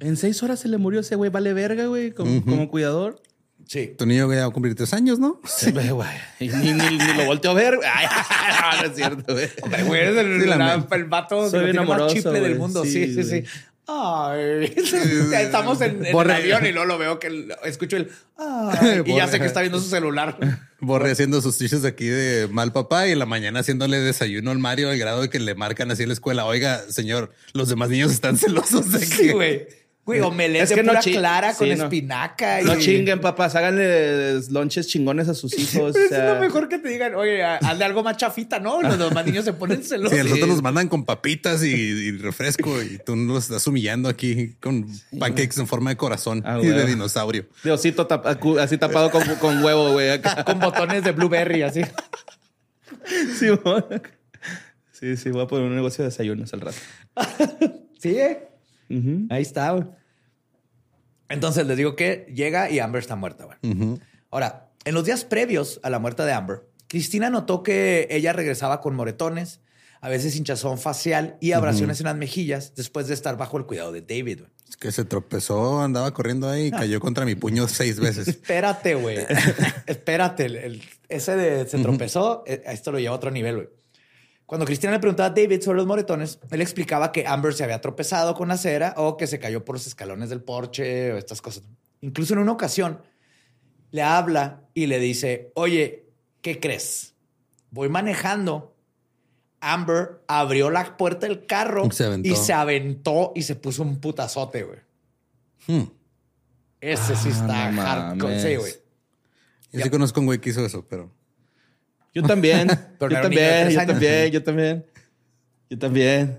En seis horas se le murió ese güey. Vale verga, güey. Como, como cuidador. Sí. Tu niño ya va a cumplir tres años, ¿no? Sí, <laughs> güey. Y Ni, ni- ni lo volteó a ver. <laughs> Ay, no, no es cierto, güey. Hombre, güey, eres el, Sí, la el vato Soy tiene más chiple del mundo. Sí, Sí, sí, sí. güey. Ay, <laughs> estamos en, en el avión y luego lo veo que el- escucho el ay, y ya sé que está viendo su celular. Borre haciendo sus chistes aquí de mal papá y en la mañana haciéndole desayuno al Mario al grado de que le marcan así en la escuela. Oiga, señor, los demás niños están celosos de que... Sí, güey. Güey, omelette Es de que no pura chi- clara con sí, no. espinaca. No y- chinguen, papás. Háganle lonches chingones a sus <laughs> hijos. Pero o sea, es lo mejor que te digan, oye, hazle algo más chafita, ¿no? Los demás niños se ponen celosos. Sí, a nosotros nos mandan con papitas y, y refresco y tú nos estás humillando aquí con pancakes en forma de corazón Ah, y de dinosaurio. De osito así tapado con, con huevo, güey. acá. <laughs> con botones de blueberry, así. Sí, sí, sí, voy a poner un negocio de desayunos al rato. <laughs> Sí, ¿eh? Ahí está, güey. Entonces les digo que llega y Amber está muerta, güey. Ahora, en los días previos a la muerte de Amber, Cristina notó que ella regresaba con moretones, a veces hinchazón facial y abrasiones en las mejillas después de estar bajo el cuidado de David. güey. Es que se tropezó, andaba corriendo ahí y cayó contra mi puño seis <laughs> veces. Espérate, güey. <laughs> Espérate. el- el- ese de se tropezó, eh, esto lo lleva a otro nivel, güey. Cuando Cristina le preguntaba a David sobre los moretones, él explicaba que Amber se había tropezado con la acera o que se cayó por los escalones del porche o estas cosas. Incluso en una ocasión le habla y le dice, oye, ¿qué crees? Voy manejando. Amber abrió la puerta del carro Y se aventó. y se aventó y se puso un putazote, güey. Hmm. Ese sí Ah, está no hardcore. güey. Yo sí conozco un güey que hizo eso, pero Yo <laughs> también. Yo también, yo también, yo también. Yo también.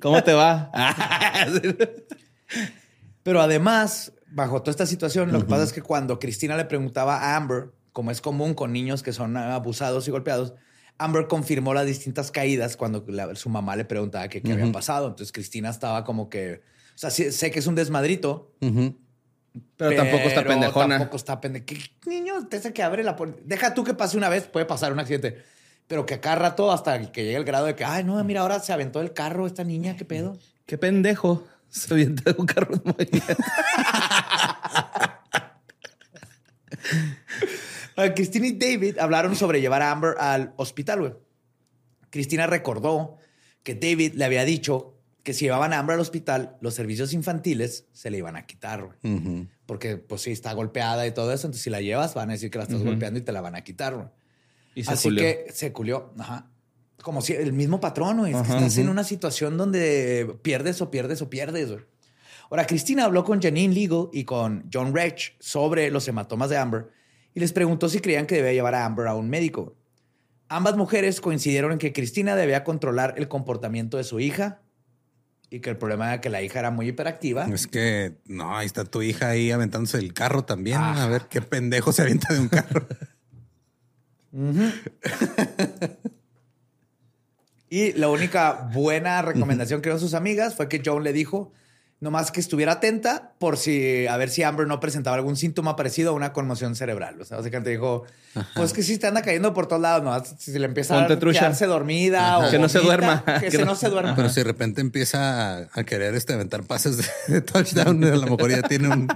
¿Cómo te va? <laughs> Pero además, bajo toda esta situación, lo que pasa es que cuando Cristina le preguntaba a Amber, como es común con niños que son abusados y golpeados, Amber confirmó las distintas caídas cuando la- su mamá le preguntaba qué qué había pasado. Entonces Cristina estaba como que, o sea, sé que es un desmadrito. Pero tampoco está pendejona. Tampoco está pendeja. ¿Qué niño te que abre la puerta? Deja tú que pase una vez, puede pasar un accidente. Pero que a cada rato hasta que llegue el grado de que, ay, no, mira, ahora se aventó el carro esta niña, ¿qué pedo? Qué pendejo. Se avienta de un carro en movimiento. <laughs> Cristina y David hablaron sobre llevar a Amber al hospital, güey. Cristina recordó que David le había dicho que si llevaban a Amber al hospital, los servicios infantiles se le iban a quitar, güey. Porque, pues sí, está golpeada y todo eso. Entonces, si la llevas, van a decir que la estás golpeando y te la van a quitar, güey. Y se Así culió. que se culió. Ajá. Como si el mismo patrón, güey. Es que Ajá. estás en una situación donde pierdes o pierdes o pierdes, güey. Ahora, Cristina habló con Janine Legal y con John Rech sobre los hematomas de Amber y les preguntó si creían que debía llevar a Amber a un médico. Ambas mujeres coincidieron en que Cristina debía controlar el comportamiento de su hija y que el problema era que la hija era muy hiperactiva. Es que no, ahí está tu hija ahí aventándose el carro también. A ver qué pendejo se avienta de un carro. <laughs> Y la única buena recomendación que dio sus amigas fue que Joan le dijo nomás que estuviera atenta por si a ver si Amber no presentaba algún síntoma parecido a una conmoción cerebral. O sea, básicamente dijo, pues que si te anda cayendo por todos lados, no, si le empieza Ponte a trucha. quedarse dormida o Que no se duerma. que, Que se no- no se duerma. Pero si de repente empieza a, a querer este, aventar pases de, de touchdown, a lo mejor ya tiene un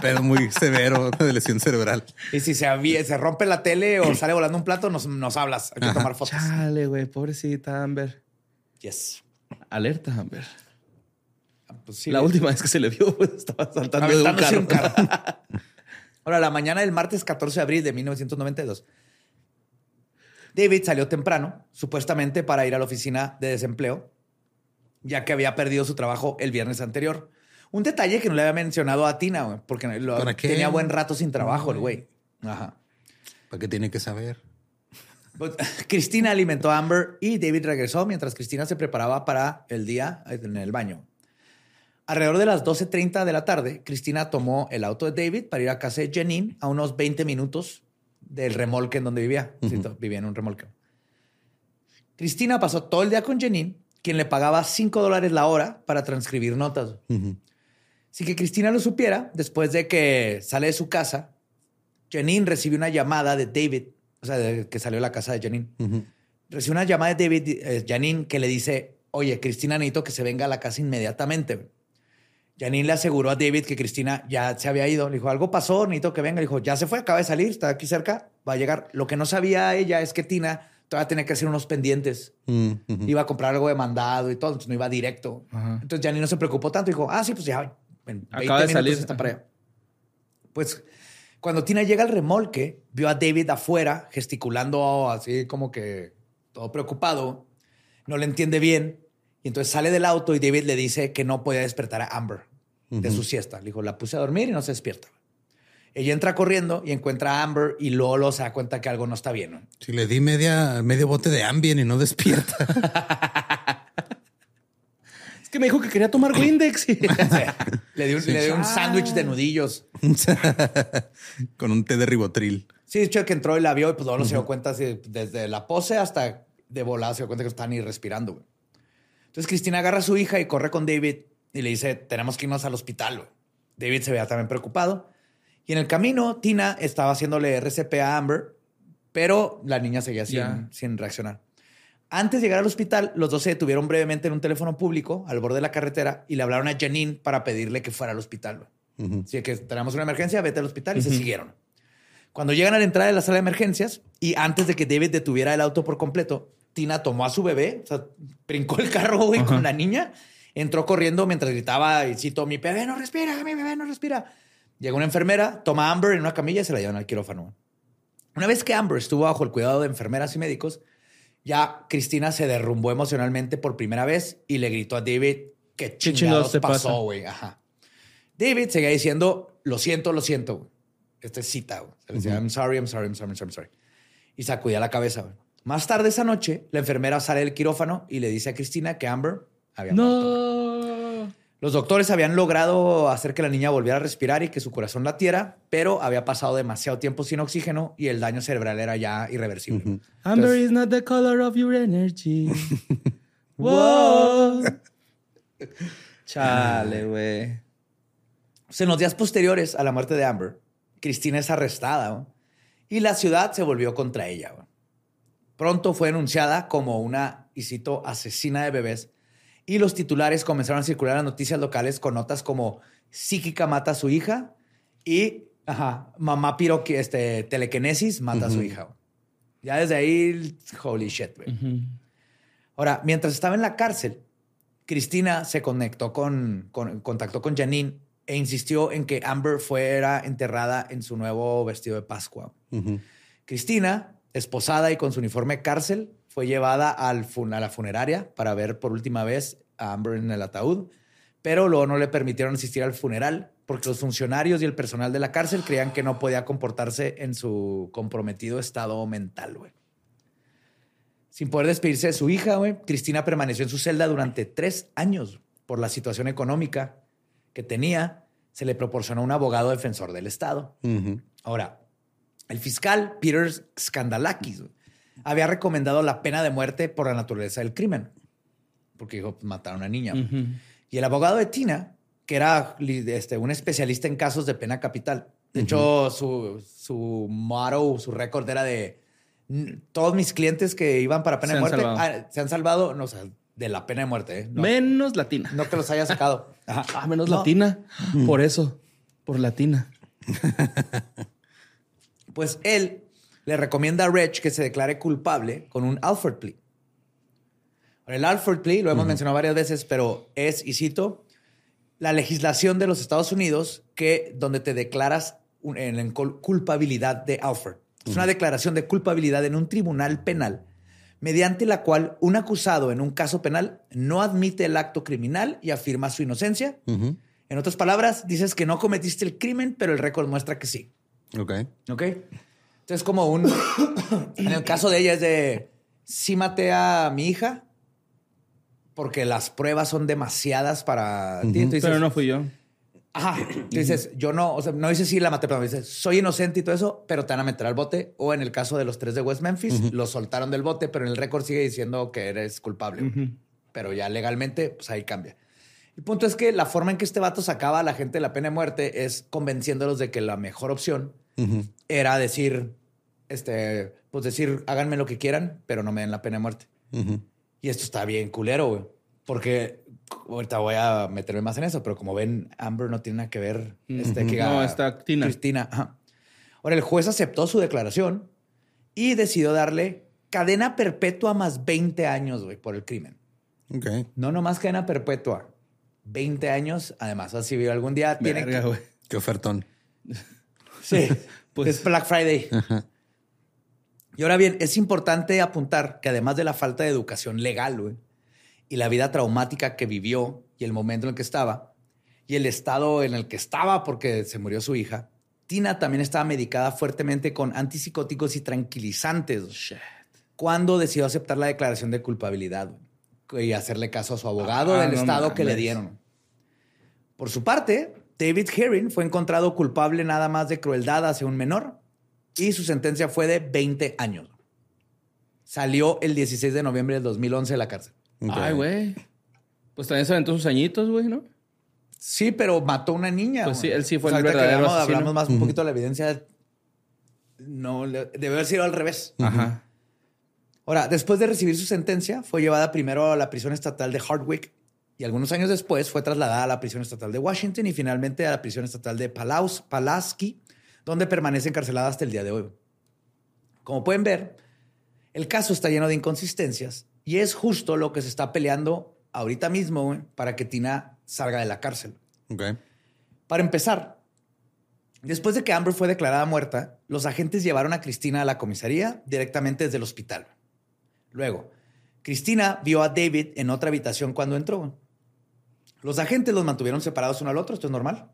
pedo muy severo de lesión cerebral. Y si se rompe la tele o sale volando un plato, nos, nos hablas. Hay que Ajá. tomar fotos. Chale, güey. Pobrecita Amber. Yes. Alerta, Amber. Pues sí, la última vez que se le vio, güey, estaba saltando de un carro. un carro. <laughs> Ahora, la mañana del martes 14 de abril de 1992, David salió temprano, supuestamente para ir a la oficina de desempleo, ya que había perdido su trabajo el viernes anterior. Un detalle que no le había mencionado a Tina, porque lo- tenía buen rato sin trabajo el güey. Ajá. ¿Para qué tiene que saber? Pues, Cristina alimentó a Amber y David regresó mientras Cristina se preparaba para el día en el baño. Alrededor de las 12.30 de la tarde, Cristina tomó el auto de David para ir a casa de Janine a unos 20 minutos del remolque en donde vivía. Sí, vivía en un remolque. Cristina pasó todo el día con Janine, quien le pagaba 5 dólares la hora para transcribir notas. Ujú. Sin que Cristina lo supiera, después de que sale de su casa, Janine recibió una llamada de David, o sea, de que salió de la casa de Janine. Ujú. Recibe una llamada de David eh, Janine que le dice, oye, Cristina necesito que se venga a la casa inmediatamente. Janine le aseguró a David que Cristina ya se había ido. Le dijo, algo pasó, necesito que venga. Le dijo, ya se fue, acaba de salir, está aquí cerca, va a llegar. Lo que no sabía ella es que Tina todavía tenía que hacer unos pendientes. Mm. Iba a comprar algo de mandado y todo, entonces no iba directo. Entonces Janine no se preocupó tanto. Dijo, ah, sí, pues ya, en 20 Acaba de minutos salir. está para allá. Pues cuando Tina llega al remolque, vio a David afuera gesticulando así como que todo preocupado. No le entiende bien. Y entonces sale del auto y David le dice que no podía despertar a Amber de su siesta. Le dijo, la puse a dormir y no se despierta. Ella entra corriendo y encuentra a Amber y luego se da cuenta que algo no está bien. ¿no? Si le di media, medio bote de Ambien y no despierta. <laughs> Es que me dijo que quería tomar Windex. <laughs> Le dio, le dio un sándwich de nudillos. <laughs> Con un té de ribotril. Sí, el que entró y la vio y pues luego no se dio cuenta así, desde la pose hasta de volada se dio cuenta que estaba ni respirando. güey. Entonces Cristina agarra a su hija y corre con David y le dice, tenemos que irnos al hospital. güey". David se veía también preocupado. Y en el camino, Tina estaba haciéndole RCP a Amber, pero la niña seguía sin, Ya. sin reaccionar. Antes de llegar al hospital, los dos se detuvieron brevemente en un teléfono público al borde de la carretera y le hablaron a Janine para pedirle que fuera al hospital. güey. Ujú. Así que tenemos una emergencia, vete al hospital y se siguieron. Cuando llegan a la entrada de la sala de emergencias y antes de que David detuviera el auto por completo, Tina tomó a su bebé, o sea, brincó el carro güey, con la niña, entró corriendo mientras gritaba y citó, mi bebé no respira, mi bebé no respira. Llegó una enfermera, toma a Amber en una camilla y se la llevan al quirófano. Una vez que Amber estuvo bajo el cuidado de enfermeras y médicos, ya Cristina se derrumbó emocionalmente por primera vez y le gritó a David que chingados pasa? pasó, güey. Ajá. David seguía diciendo, lo siento, lo siento. güey. Esta es cita, güey. Se le decía, I'm sorry, I'm sorry, I'm sorry, I'm sorry, I'm sorry. Y sacudía la cabeza, güey. Más tarde esa noche, la enfermera sale del quirófano y le dice a Cristina que Amber había muerto. güey. No. Los doctores habían logrado hacer que la niña volviera a respirar y que su corazón latiera, pero había pasado demasiado tiempo sin oxígeno y el daño cerebral era ya irreversible. Amber is not the color of your energy. <laughs> Wow. <laughs> Chale, güey. Pues, En los días posteriores a la muerte de Amber, Cristina es arrestada ¿no? y la ciudad se volvió contra ella. ¿no? Pronto fue denunciada como una, y cito, asesina de bebés y los titulares comenzaron a circular en las noticias locales con notas como psíquica mata a su hija y ajá, mamá piro este, telequinesis mata a su hija. Ya desde ahí, holy shit. güey. Ahora, mientras estaba en la cárcel, Cristina se conectó con, con- contactó con Janine e insistió en que Amber fuera enterrada en su nuevo vestido de Pascua. Cristina, esposada y con su uniforme cárcel, fue llevada al fun- a la funeraria para ver por última vez a Amber en el ataúd, pero luego no le permitieron asistir al funeral porque los funcionarios y el personal de la cárcel creían que no podía comportarse en su comprometido estado mental, güey. Sin poder despedirse de su hija, güey, Cristina permaneció en su celda durante tres años por la situación económica que tenía. Se le proporcionó un abogado defensor del Estado. Ahora, el fiscal Peter Skandalakis había recomendado la pena de muerte por la naturaleza del crimen, porque dijo, pues, mataron a una niña. Y el abogado de Tina, que era este, un especialista en casos de pena capital, de hecho, su, su motto, su récord era de "N- todos mis clientes que iban para pena Se de muerte ah, se han salvado, no, o sea, de la pena de muerte, ¿eh? No, Menos latina. no que los haya sacado. <laughs> Ajá. Ah, menos No. latina. Por eso. Por latina. Pues él le recomienda a Reg que se declare culpable con un Alford plea. El Alford plea lo hemos mencionado varias veces, pero es, y cito, la legislación de los Estados Unidos que donde te declaras un- en, en cul- culpabilidad de Alford. Es una declaración de culpabilidad en un tribunal penal mediante la cual un acusado en un caso penal no admite el acto criminal y afirma su inocencia. En otras palabras, dices que no cometiste el crimen, pero el récord muestra que sí. Ok. ¿Ok? Entonces, como un. <coughs> en el caso de ella es de. Sí maté a mi hija porque las pruebas son demasiadas para ti. Dices, Pero no fui yo. Ajá. Tú dices, yo no, o sea, no dices sí la maté, pero dices, soy inocente y todo eso, pero te van a meter al bote. O en el caso de los tres de West Memphis, los soltaron del bote, pero en el récord sigue diciendo que eres culpable. Pero ya legalmente, pues ahí cambia. El punto es que la forma en que este vato sacaba a la gente de la pena de muerte es convenciéndolos de que la mejor opción era decir, este, pues decir, háganme lo que quieran, pero no me den la pena de muerte. Y esto está bien culero, güey. Porque ahorita voy a meterme más en eso, pero como ven, Amber no tiene nada que ver. Este, que No, está Tina. Cristina. ajá. Ahora, el juez aceptó su declaración y decidió darle cadena perpetua más 20 años, güey, por el crimen. Ok. No nomás cadena perpetua. 20 años, además, así vive algún día. Tiene Verga, que-. Qué ofertón. Sí, <laughs> Pues- es Black Friday. Y ahora bien, es importante apuntar que además de la falta de educación legal y la vida traumática que vivió y el momento en el que estaba y el estado en el que estaba porque se murió su hija, Tina también estaba medicada fuertemente con antipsicóticos y tranquilizantes. Cuando decidió aceptar la declaración de culpabilidad y hacerle caso a su abogado Ah, del no estado que le dieron. Por su parte, David Herring fue encontrado culpable nada más de crueldad hacia un menor y su sentencia fue de 20 años. Salió el 16 de noviembre del 2011 de la cárcel. Ay, güey. Pues también se aventó sus añitos, güey, ¿no? Sí, pero mató a una niña. Pues sí, él sí fue el ahorita que verdadero hablamos, asesino. hablamos más un poquito de la evidencia. no, debe haber sido al revés. Ajá. Ahora, después de recibir su sentencia, fue llevada primero a la prisión estatal de Hardwick y algunos años después fue trasladada a la prisión estatal de Washington y finalmente a la prisión estatal de Palaus, Pulaski, donde permanece encarcelada hasta el día de hoy. Como pueden ver, el caso está lleno de inconsistencias y es justo lo que se está peleando ahorita mismo para que Tina salga de la cárcel. Para empezar, después de que Amber fue declarada muerta, los agentes llevaron a Cristina a la comisaría directamente desde el hospital. Luego, Cristina vio a David en otra habitación cuando entró. Los agentes los mantuvieron separados uno al otro, esto es normal.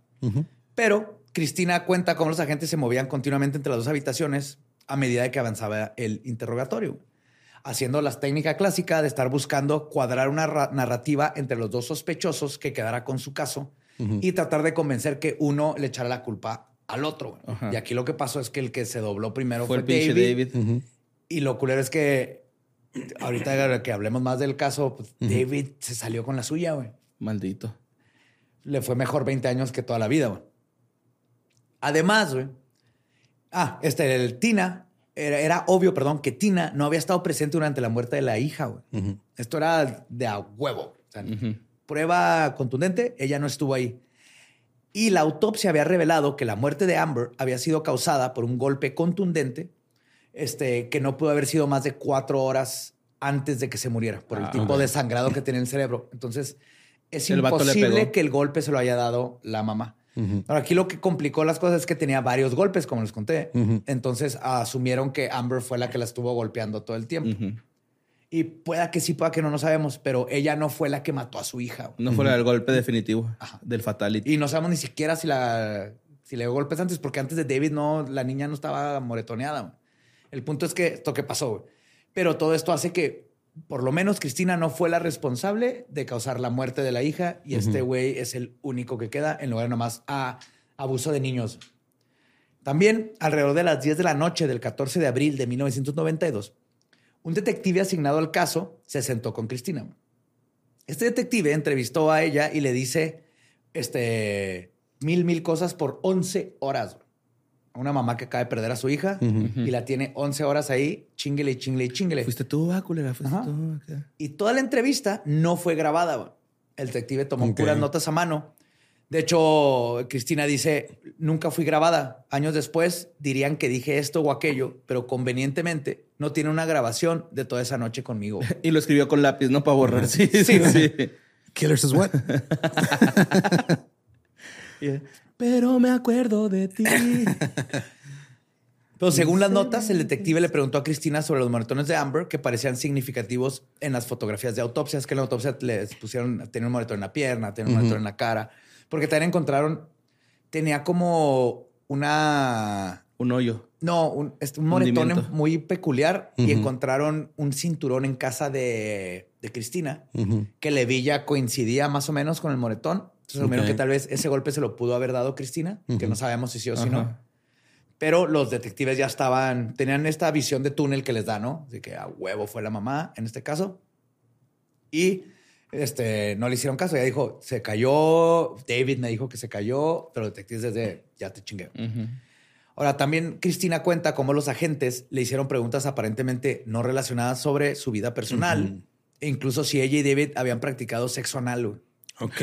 Pero Cristina cuenta cómo los agentes se movían continuamente entre las dos habitaciones a medida de que avanzaba el interrogatorio, haciendo la técnica clásica de estar buscando cuadrar una ra- narrativa entre los dos sospechosos que quedara con su caso y tratar de convencer que uno le echara la culpa al otro. Ajá. Y aquí lo que pasó es que el que se dobló primero Fue fue, el David, David. y lo culero es que ahorita que hablemos más del caso, pues, David se salió con la suya, güey. Maldito. Le fue mejor 20 años que toda la vida, güey. Además, güey. Ah, este, el Tina, era, era obvio, perdón, que Tina no había estado presente durante la muerte de la hija, güey. Esto era de a huevo. O sea, Ujú. Prueba contundente, ella no estuvo ahí. Y la autopsia había revelado que la muerte de Amber había sido causada por un golpe contundente este, que no pudo haber sido más de cuatro horas antes de que se muriera por el Ah, tipo de sangrado que tenía en el cerebro. Entonces, es El imposible que el golpe se lo haya dado la mamá. Ahora, aquí lo que complicó las cosas es que tenía varios golpes, como les conté. Entonces, asumieron que Amber fue la que la estuvo golpeando todo el tiempo. Y pueda que sí, pueda que no, no sabemos, pero ella no fue la que mató a su hija. güey. No fue el golpe definitivo del fatality. Y no sabemos ni siquiera si la si le dio golpes antes, porque antes de David no, la niña no estaba moretoneada. güey. El punto es que esto que pasó, güey. Pero todo esto hace que, por lo menos, Cristina no fue la responsable de causar la muerte de la hija y este güey es el único que queda en lugar nomás a abuso de niños. También, alrededor de las 10 de la noche del 14 de abril de 1992, un detective asignado al caso se sentó con Cristina. Este detective entrevistó a ella y le dice este, mil, mil cosas por 11 horas. A una mamá que acaba de perder a su hija y la tiene 11 horas ahí, chinguele, y chinguele, y chinguele. Fuiste tú, ah, culera, fuiste Ajá. tú. Y toda la entrevista no fue grabada. El detective tomó puras notas a mano. De hecho, Cristina dice, nunca fui grabada. Años después dirían que dije esto o aquello, pero convenientemente no tiene una grabación de toda esa noche conmigo. <laughs> Y lo escribió con lápiz, ¿no? Para borrar. Sí, sí, Sí. sí. <laughs> Killers is what? <laughs> Yeah. Pero me acuerdo de ti. <laughs> Pero según las notas, el detective le preguntó a Cristina sobre los moretones de Amber que parecían significativos en las fotografías de autopsias, que en la autopsia les pusieron, tenía un moretón en la pierna, tenía un moretón en la cara, porque también encontraron, tenía como una, Un hoyo. no, un, este, un moretón muy peculiar y encontraron un cinturón en casa de, de Cristina, que le vi ya coincidía más o menos con el moretón. Entonces, que tal vez ese golpe se lo pudo haber dado Cristina, que no sabemos si sí o si no. Pero los detectives ya estaban, tenían esta visión de túnel que les da, ¿no? Así que a huevo fue la mamá en este caso. Y este, no le hicieron caso. Ella dijo, se cayó. David me dijo que se cayó, pero los detectives desde, ya te chingué. Ujú. Ahora, también Cristina cuenta cómo los agentes le hicieron preguntas aparentemente no relacionadas sobre su vida personal. E incluso si ella y David habían practicado sexo anal. Ok.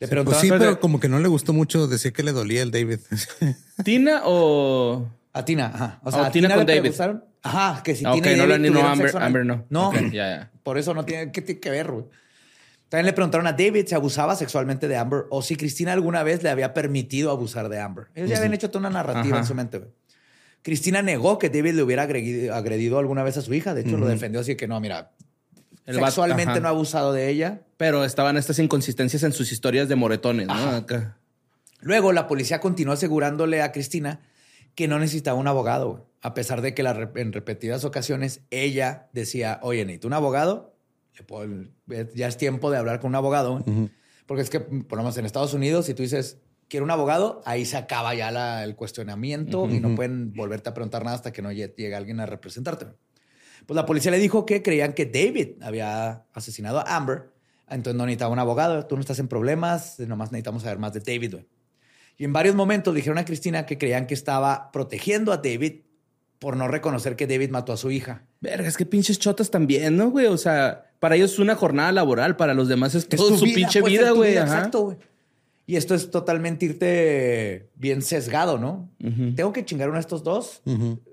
Le Pues sí, pero- pero como que no le gustó mucho decir que le dolía el David. <laughs> ¿Tina o...? a Tina. Ajá. O sea, Oh, a Tina Tina, con le David. preguntaron. Ajá, que si Ah, Tina ok, y no David no Amber-. Amber no. No, Ok, ya, ya. por eso no tiene, ¿qué tiene que ver, güey? También le preguntaron a David si abusaba sexualmente de Amber o si Cristina alguna vez le había permitido abusar de Amber. Ellos ya habían hecho toda una narrativa Ajá. en su mente, güey. Cristina negó que David le hubiera agredido, agredido alguna vez a su hija. De hecho, lo defendió así que no, mira, El sexualmente no ha abusado de ella. Pero estaban estas inconsistencias en sus historias de moretones, ¿no? Acá. Luego, la policía continuó asegurándole a Cristina que no necesitaba un abogado, a pesar de que la en repetidas ocasiones ella decía, oye, necesito un abogado, puedo- ya es tiempo de hablar con un abogado, porque es que, por lo menos en Estados Unidos, si tú dices, quiero un abogado, ahí se acaba ya la- el cuestionamiento y no pueden volverte a preguntar nada hasta que no lle- llegue alguien a representarte. Pues la policía le dijo que creían que David había asesinado a Amber, entonces no necesitaba un abogado, tú no estás en problemas, nomás necesitamos saber más de David, güey. Y en varios momentos dijeron a Cristina que creían que estaba protegiendo a David por no reconocer que David mató a su hija. Verga, es que pinches chotas también, ¿no, güey? O sea, para ellos es una jornada laboral, para los demás es Es todo su vida, pinche puede ser vida, güey. Exacto, güey. Y esto es totalmente irte bien sesgado, ¿no? Tengo que chingar uno de estos dos.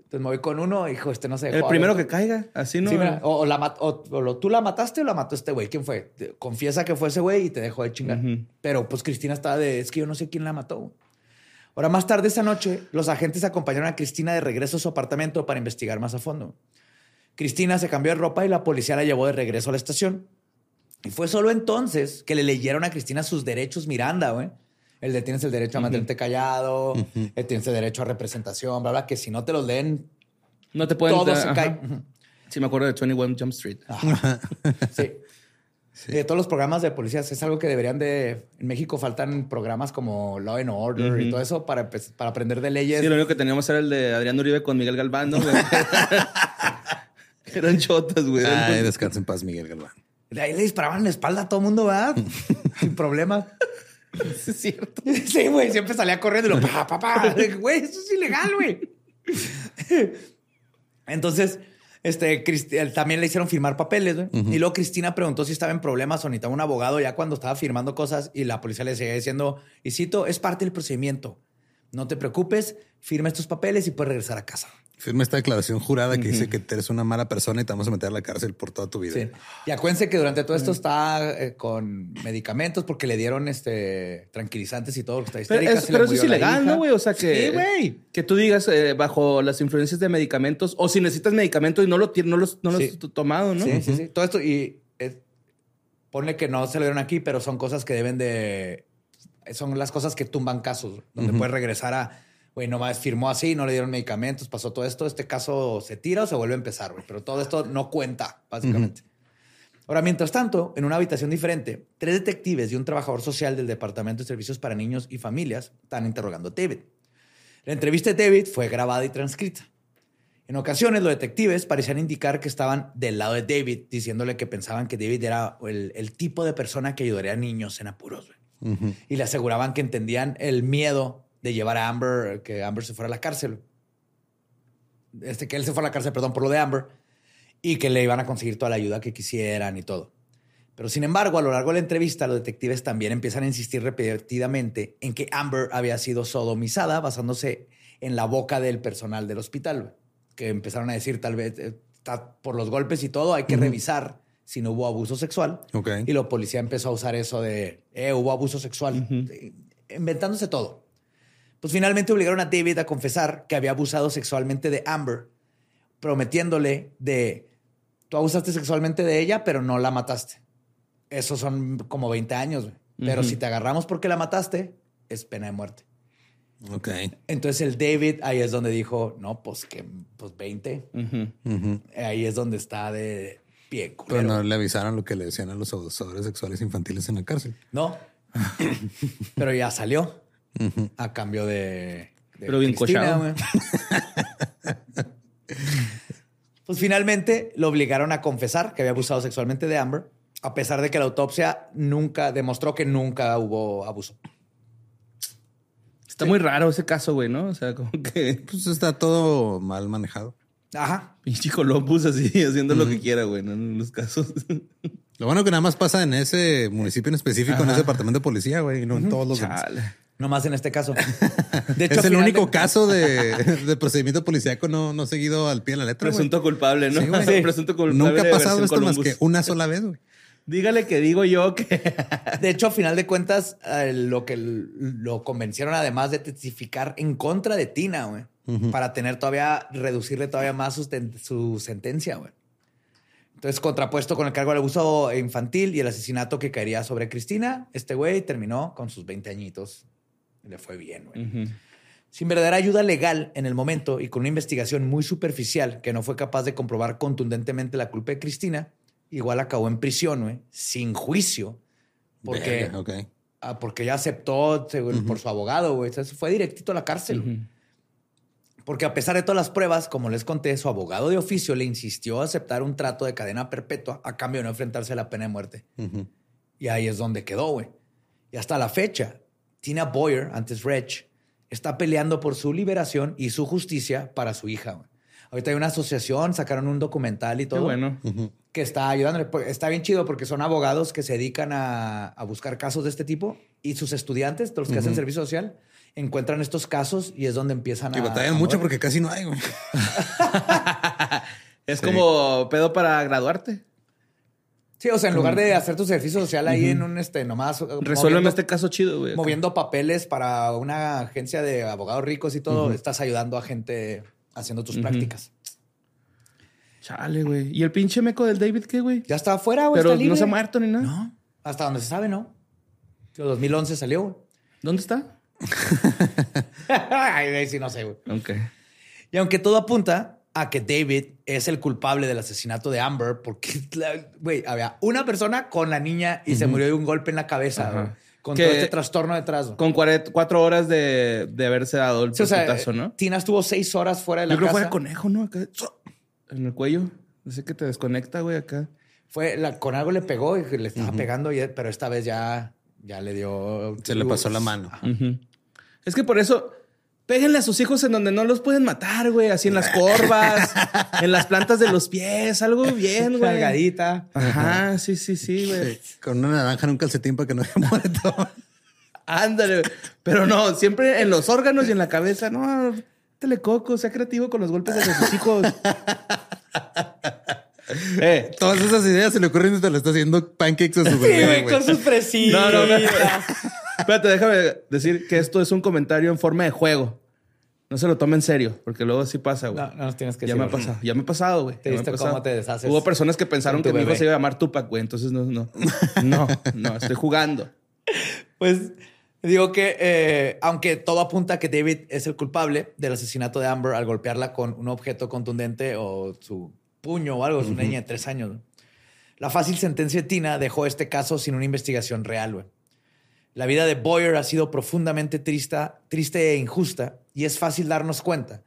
Entonces me voy con uno, hijo, este no se El primero que caiga, así no. Sí, mira, o, o la o- o tú la mataste o la mató este güey. ¿Quién fue? Confiesa que fue ese güey y te dejó de chingar. Pero pues Cristina estaba de, es que yo no sé quién la mató. güey". Ahora, más tarde esa noche, los agentes acompañaron a Cristina de regreso a su apartamento para investigar más a fondo. Cristina se cambió de ropa y la policía la llevó de regreso a la estación. Y fue solo entonces que le leyeron a Cristina sus derechos Miranda, güey. El de tienes el derecho a mantenerte callado, el tienes el derecho a representación, bla, bla, que si no te los leen, No te pueden. todo se cae. Sí, me acuerdo de 21 Jump Street. <laughs> Sí. De todos los programas de policías es algo que deberían de... En México faltan programas como Law and Order y todo eso para, para aprender de leyes. Sí, lo único que teníamos era el de Adrián Uribe con Miguel Galván, ¿no, güey? <laughs> Eran chotas, güey. Ay, descansa en paz, Miguel Galván. De ahí le disparaban en la espalda a todo mundo, ¿verdad? <laughs> Sin problema. <laughs> Sí, es cierto. <laughs> Sí, güey, siempre salía corriendo y lo pa, pa, pa. <laughs> Güey, eso es ilegal, güey. Entonces, este, también le hicieron firmar papeles, güey. Y luego Cristina preguntó si estaba en problemas o necesitaba un abogado ya cuando estaba firmando cosas y la policía le seguía diciendo, y cito, es parte del procedimiento. No te preocupes, firma estos papeles y puedes regresar a casa. Firma esta declaración jurada que dice que eres una mala persona y te vamos a meter a la cárcel por toda tu vida. Sí. Y acuérdense que durante todo esto está eh, con medicamentos porque le dieron este tranquilizantes y todo lo que está Pero, histérica. es- se le pero eso es ilegal. ¿no, güey? O sea que. Sí, güey. Que tú digas eh, bajo las influencias de medicamentos o si necesitas medicamentos y no lo, no los, no los Sí. has t- tomado, ¿no? Sí, sí, sí. Todo esto y eh, ponle que no se lo dieron aquí, pero son cosas que deben de... Son las cosas que tumban casos, donde puedes regresar a, güey, nomás firmó así, no le dieron medicamentos, pasó todo esto, este caso se tira o se vuelve a empezar, güey. Pero todo esto no cuenta, básicamente. Ahora, mientras tanto, en una habitación diferente, tres detectives y un trabajador social del Departamento de Servicios para Niños y Familias están interrogando a David. La entrevista de David fue grabada y transcrita. En ocasiones, los detectives parecían indicar que estaban del lado de David, diciéndole que pensaban que David era el, el tipo de persona que ayudaría a niños en apuros. güey. Y le aseguraban que entendían el miedo de llevar a Amber, que Amber se fuera a la cárcel. Este, que él se fue a la cárcel, perdón, por lo de Amber. Y que le iban a conseguir toda la ayuda que quisieran y todo. Pero sin embargo, a lo largo de la entrevista, los detectives también empiezan a insistir repetidamente en que Amber había sido sodomizada basándose en la boca del personal del hospital. Que empezaron a decir, tal vez, eh, está por los golpes y todo, hay que revisar si no hubo abuso sexual. Ok. Y la policía empezó a usar eso de, eh, hubo abuso sexual, eh, inventándose todo. Pues finalmente obligaron a David a confesar que había abusado sexualmente de Amber, prometiéndole de, tú abusaste sexualmente de ella, pero no la mataste. Esos son como 20 años, güey. Pero si te agarramos porque la mataste, es pena de muerte. Ok. Entonces el David ahí es donde dijo, no, pues que pues 20. Ujú. Ujú. Ahí es donde está de pie. Pero culero. no le avisaron lo que le decían a los abusadores sexuales infantiles en la cárcel. No. <laughs> Pero ya salió a cambio de. de Pero bien cochado. <laughs> pues finalmente lo obligaron a confesar que había abusado sexualmente de Amber, a pesar de que la autopsia nunca demostró que nunca hubo abuso. Está muy raro ese caso, güey, ¿no? O sea, como que Pues está todo mal manejado. Ajá. pinche Columbus así haciendo lo que quiera, güey, ¿no? en los casos. Lo bueno que nada más pasa en ese municipio en específico, en ese departamento de policía, güey, y no en todos los demás. Chale. No más en este caso. <laughs> De Es al el único de- caso de, de procedimiento policíaco no, no seguido al pie de la letra. Presunto culpable, ¿no? Sí. <laughs> Presunto culpable. Nunca ha pasado esto más que una sola vez, güey. Dígale que digo yo que. <laughs> De hecho, a final de cuentas, eh, lo que lo convencieron, además de testificar en contra de Tina, güey, para tener todavía, reducirle todavía más su, su sentencia, güey. Entonces, contrapuesto con el cargo de abuso infantil y el asesinato que caería sobre Cristina, este güey terminó con sus 20 añitos. Le fue bien, güey. Sin verdadera ayuda legal en el momento y con una investigación muy superficial que no fue capaz de comprobar contundentemente la culpa de Cristina, igual acabó en prisión, güey, sin juicio. Porque, Verga, ah, porque ya aceptó según- por su abogado, güey. Fue directito a la cárcel. Porque a pesar de todas las pruebas, como les conté, su abogado de oficio le insistió a aceptar un trato de cadena perpetua a cambio de no enfrentarse a la pena de muerte. Y ahí es donde quedó, güey. Y hasta la fecha, Tina Boyer, antes Reg, está peleando por su liberación y su justicia para su hija. Ahorita hay una asociación, sacaron un documental y Qué todo bueno. que está ayudándole. Pues, Está bien chido porque son abogados que se dedican a, a buscar casos de este tipo y sus estudiantes, los que hacen servicio social, encuentran estos casos y es donde empiezan Y a... batallan a mucho porque casi no hay, güey. <laughs> Es Sí. como pedo para graduarte. Sí, o sea, en lugar de hacer tu servicio social ahí en un, este, nomás... uh, Resuélveme este caso chido, güey. moviendo papeles para una agencia de abogados ricos y todo, estás ayudando a gente haciendo tus prácticas. Chale, güey. ¿Y el pinche meco del David qué, güey? Ya está afuera, güey. Pero está no se ha muerto ni nada. No, hasta donde se sabe, ¿no? En 2011 salió, güey. ¿Dónde está? <laughs> Ay, ahí sí no sé, güey. Ok. Y aunque todo apunta a que David es el culpable del asesinato de Amber, porque, <laughs> güey, había una persona con la niña y se murió de un golpe en la cabeza, con Que- todo este trastorno detrás. Con cuatro horas de, de haberse dado el Sí, o sea, putazo, ¿no? Tina estuvo seis horas fuera de la Yo creo que casa. fue de conejo, ¿no? Acá. En el cuello. Ese que te desconecta, güey, acá. Fue la- con algo le pegó y le estaba pegando, y- pero esta vez ya, ya le dio. Se le pasó la mano. Es que por eso, péguenle a sus hijos en donde no los pueden matar, güey. Así en las corvas, <laughs> en las plantas de los pies, algo bien, güey. Cargadita. Ajá, sí, sí, sí, güey. Con una naranja en un calcetín para que no se muerto. Ándale. güey. Pero no, siempre en los órganos y en la cabeza. No, telecoco, sea creativo con los golpes de sus hijos. <laughs> eh, <laughs> Todas esas ideas se le ocurren y te lo está haciendo pancakes a su Sí, bebé, güey, güey. con sus fresitas. No, no, no. Espérate, déjame decir que esto es un comentario en forma de juego. No se lo tome en serio, porque luego sí pasa, güey. No, no tienes que ya me ha pasado, ya me ha pasado, güey. ¿Te viste cómo te deshaces Hubo personas que pensaron que mi hijo se iba a llamar Tupac, güey. Entonces no, no, <laughs> no, no, estoy jugando. Pues digo que, eh, aunque todo apunta a que David es el culpable del asesinato de Amber al golpearla con un objeto contundente o su puño o algo, su niña de tres años. La fácil sentencia de Tina dejó este caso sin una investigación real. güey. La vida de Boyer ha sido profundamente triste, triste e injusta y es fácil darnos cuenta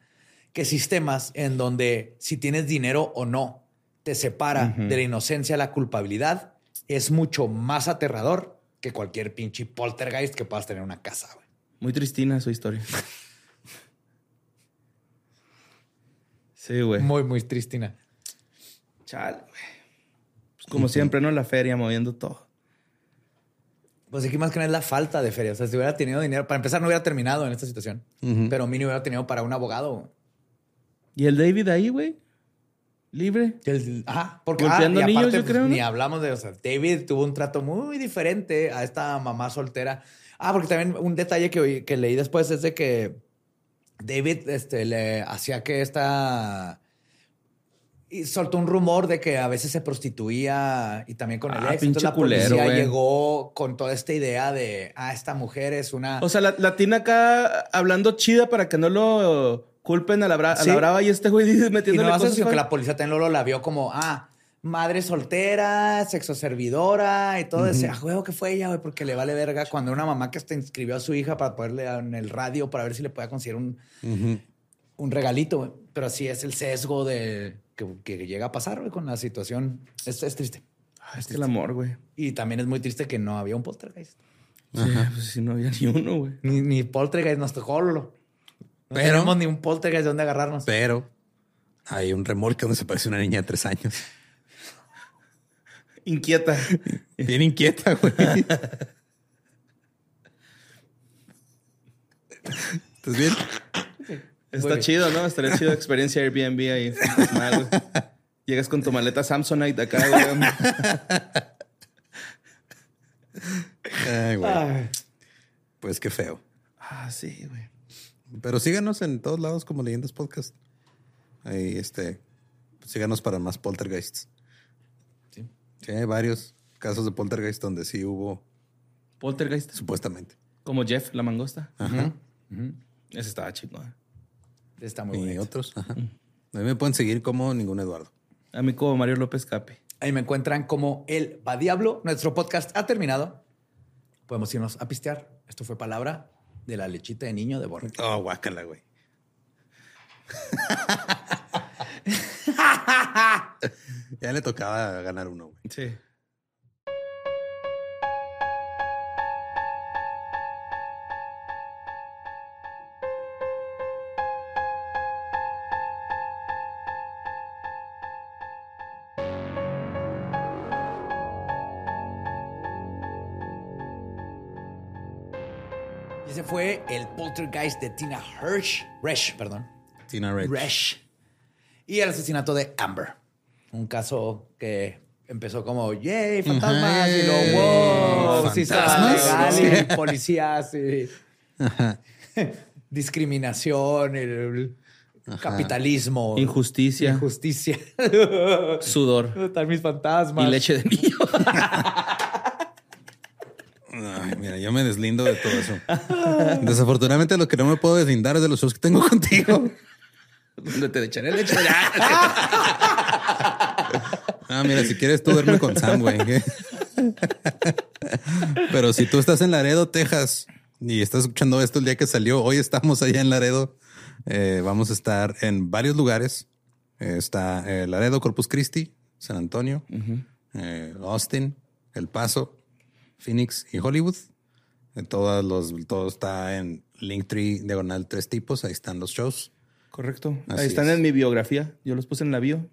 que sistemas en donde si tienes dinero o no te separa de la inocencia a la culpabilidad es mucho más aterrador que cualquier pinche poltergeist que puedas tener en una casa. güey. Muy tristina su historia. <laughs> Sí, güey. Muy, muy tristina. Chale, güey. Pues como siempre, ¿no? La feria moviendo todo. Pues aquí más que nada es la falta de feria. O sea, si hubiera tenido dinero, para empezar no hubiera terminado en esta situación, pero mínimo hubiera tenido para un abogado. ¿Y el David ahí, güey? ¿Libre? El- ajá, porque ah, y niños, aparte, yo pues, creo, ¿no? Ni hablamos de, o sea, David tuvo un trato muy diferente a esta mamá soltera. Ah, porque también un detalle que, que leí después es de que David este, le hacía que esta... Y soltó un rumor de que a veces se prostituía y también con el Ah, ex. pinche Entonces la culero, policía güey. llegó con toda esta idea de, ah, esta mujer es una... O sea, la, la Tina acá hablando chida para que no lo culpen a la, bra- a Sí. la brava y este güey Y metiéndole no hace cosas. sino que la policía también luego la vio como, ah, madre soltera, sexo servidora y todo ese, ah, huevo que fue ella, güey, porque le vale verga cuando una mamá que hasta inscribió a su hija para poderle en el radio para ver si le podía conseguir un, un regalito, güey. Pero así es el sesgo de que, que llega a pasar, güey, con la situación. Es, es triste. Ah, es el amor, güey. Y también es muy triste que no había un poltergeist. Sí, pues si no había ni uno, güey. Ni, ni poltergeist nos tocó. No Pero- tenemos ni un poltergeist de dónde agarrarnos. Pero hay un remolque donde se parece una niña de tres años. <laughs> Inquieta. Bien inquieta, güey. <laughs> ¿Estás bien? Está chido, ¿no? Estaría chido experiencia Airbnb ahí. Mal. Llegas con tu maleta Samsonite acá, güey. Ay, güey. Ay. Pues qué feo. Ah, sí, güey. Pero síganos en todos lados como Leyendas Podcast. Ahí, este, síganos para más poltergeists. Sí. Sí, hay varios casos de poltergeist donde sí hubo, Poltergeist. supuestamente. Como Jeff, la mangosta. Ajá. Ese estaba chingón. Está muy y bonito. otros. Ajá. A mí me pueden seguir como ningún Eduardo. A mí como Mario López Capi. Ahí me encuentran como El Va Diablo. Nuestro podcast ha terminado. Podemos irnos a pistear. Esto fue palabra de la lechita de niño de Borre. Oh, guácala, güey. <laughs> <laughs> ya le tocaba ganar uno, güey. Sí. Fue el poltergeist de Tina Hirsch, Resch, perdón. Tina Rich. Resch. Y el asesinato de Amber. Un caso que empezó como, yay, fantasmas. Y luego, wow, sí está ¿Fantasmas? legal. Y policías y discriminación, el capitalismo. Injusticia, Injusticia. sudor Están mis fantasmas. y leche de niño. <laughs> Mira, yo me deslindo de todo eso. Desafortunadamente, lo que no me puedo deslindar es de los shows que tengo <laughs> contigo. Donde te echaré leche. Ah, mira, si quieres tú duerme con Sam, güey. Pero si tú estás en Laredo, Texas, y estás escuchando esto el día que salió, hoy estamos allá en Laredo. Eh, vamos a estar en varios lugares. Eh, está eh, Laredo, Corpus Christi, San Antonio, Austin, El Paso, Phoenix y Hollywood. Todas los, todo está en Linktree Diagonal Tres Tipos. Ahí están los shows. Correcto. Así Ahí están es. en mi biografía. Yo los puse en la bio.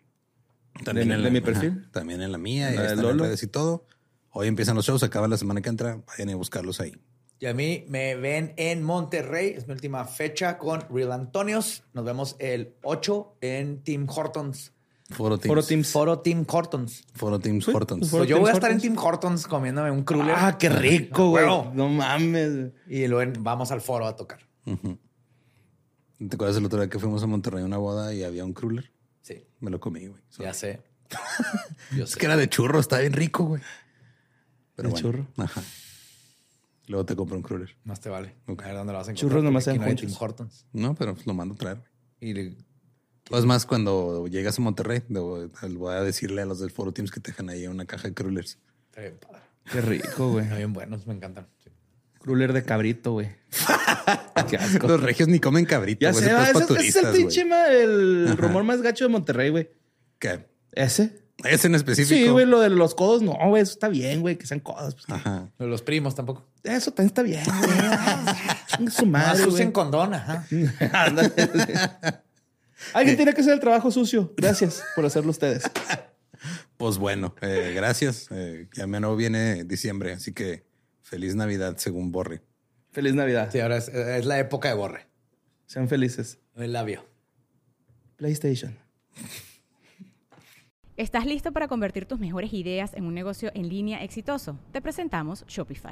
También ¿De- en de la- mi perfil? ajá, también en la mía, La ahí de están en redes y todo. Hoy empiezan los shows, acaba la semana que entra. Vayan a buscarlos ahí. Y a mí me ven en Monterrey. Es mi última fecha con Real Antonios. Nos vemos el 8 en Team Hortons. Foro Teams. Foro Teams. Foro Team Hortons. Foro Teams Hortons. Foro Pues yo voy a estar en. Team Hortons comiéndome un cruller. Ah, qué rico, güey. No mames. Y luego vamos al foro a tocar. ¿Te acuerdas el otro día que fuimos a Monterrey a una boda y había un cruller? Sí, Me lo comí, güey. ya sé. <laughs> Yo Es sé. que era de churro, está bien rico, güey. Pero ¿De bueno. churro? Ajá. Luego te compro un cruller. Más te vale. Ok. A ver dónde lo vas a encontrar. Churros nomás en no Hortons. No, pero pues lo mando a traer. güey. Y es más, cuando llegas a Monterrey, debo- voy a decirle a los del Foro Teams que te dejan ahí una caja de crullers. está bien padre. Qué rico, güey. Están bien buenos, me encantan. Sí. Cruller de cabrito, güey. <laughs> Qué asco. Los regios ni comen cabrito, Ya va. es Ese, es el pinche, el Ajá. rumor más gacho de Monterrey, güey. ¿Qué? ¿Ese? Ese en específico. Sí, güey, lo de los codos, no, güey, eso está bien, güey, que sean codos. pues, Ajá. Los primos tampoco. Eso también está bien, güey. <laughs> Su Más madre, usen güey. condón, ajá. <laughs> Alguien tiene que hacer el trabajo sucio. Gracias por hacerlo ustedes. <laughs> Pues bueno, eh, gracias. Eh, ya menos viene diciembre, así que feliz Navidad según Borre. Feliz Navidad. Sí, ahora es, es la época de borre. Sean felices. El labio. PlayStation. ¿Estás listo para convertir tus mejores ideas en un negocio en línea exitoso? Te presentamos Shopify.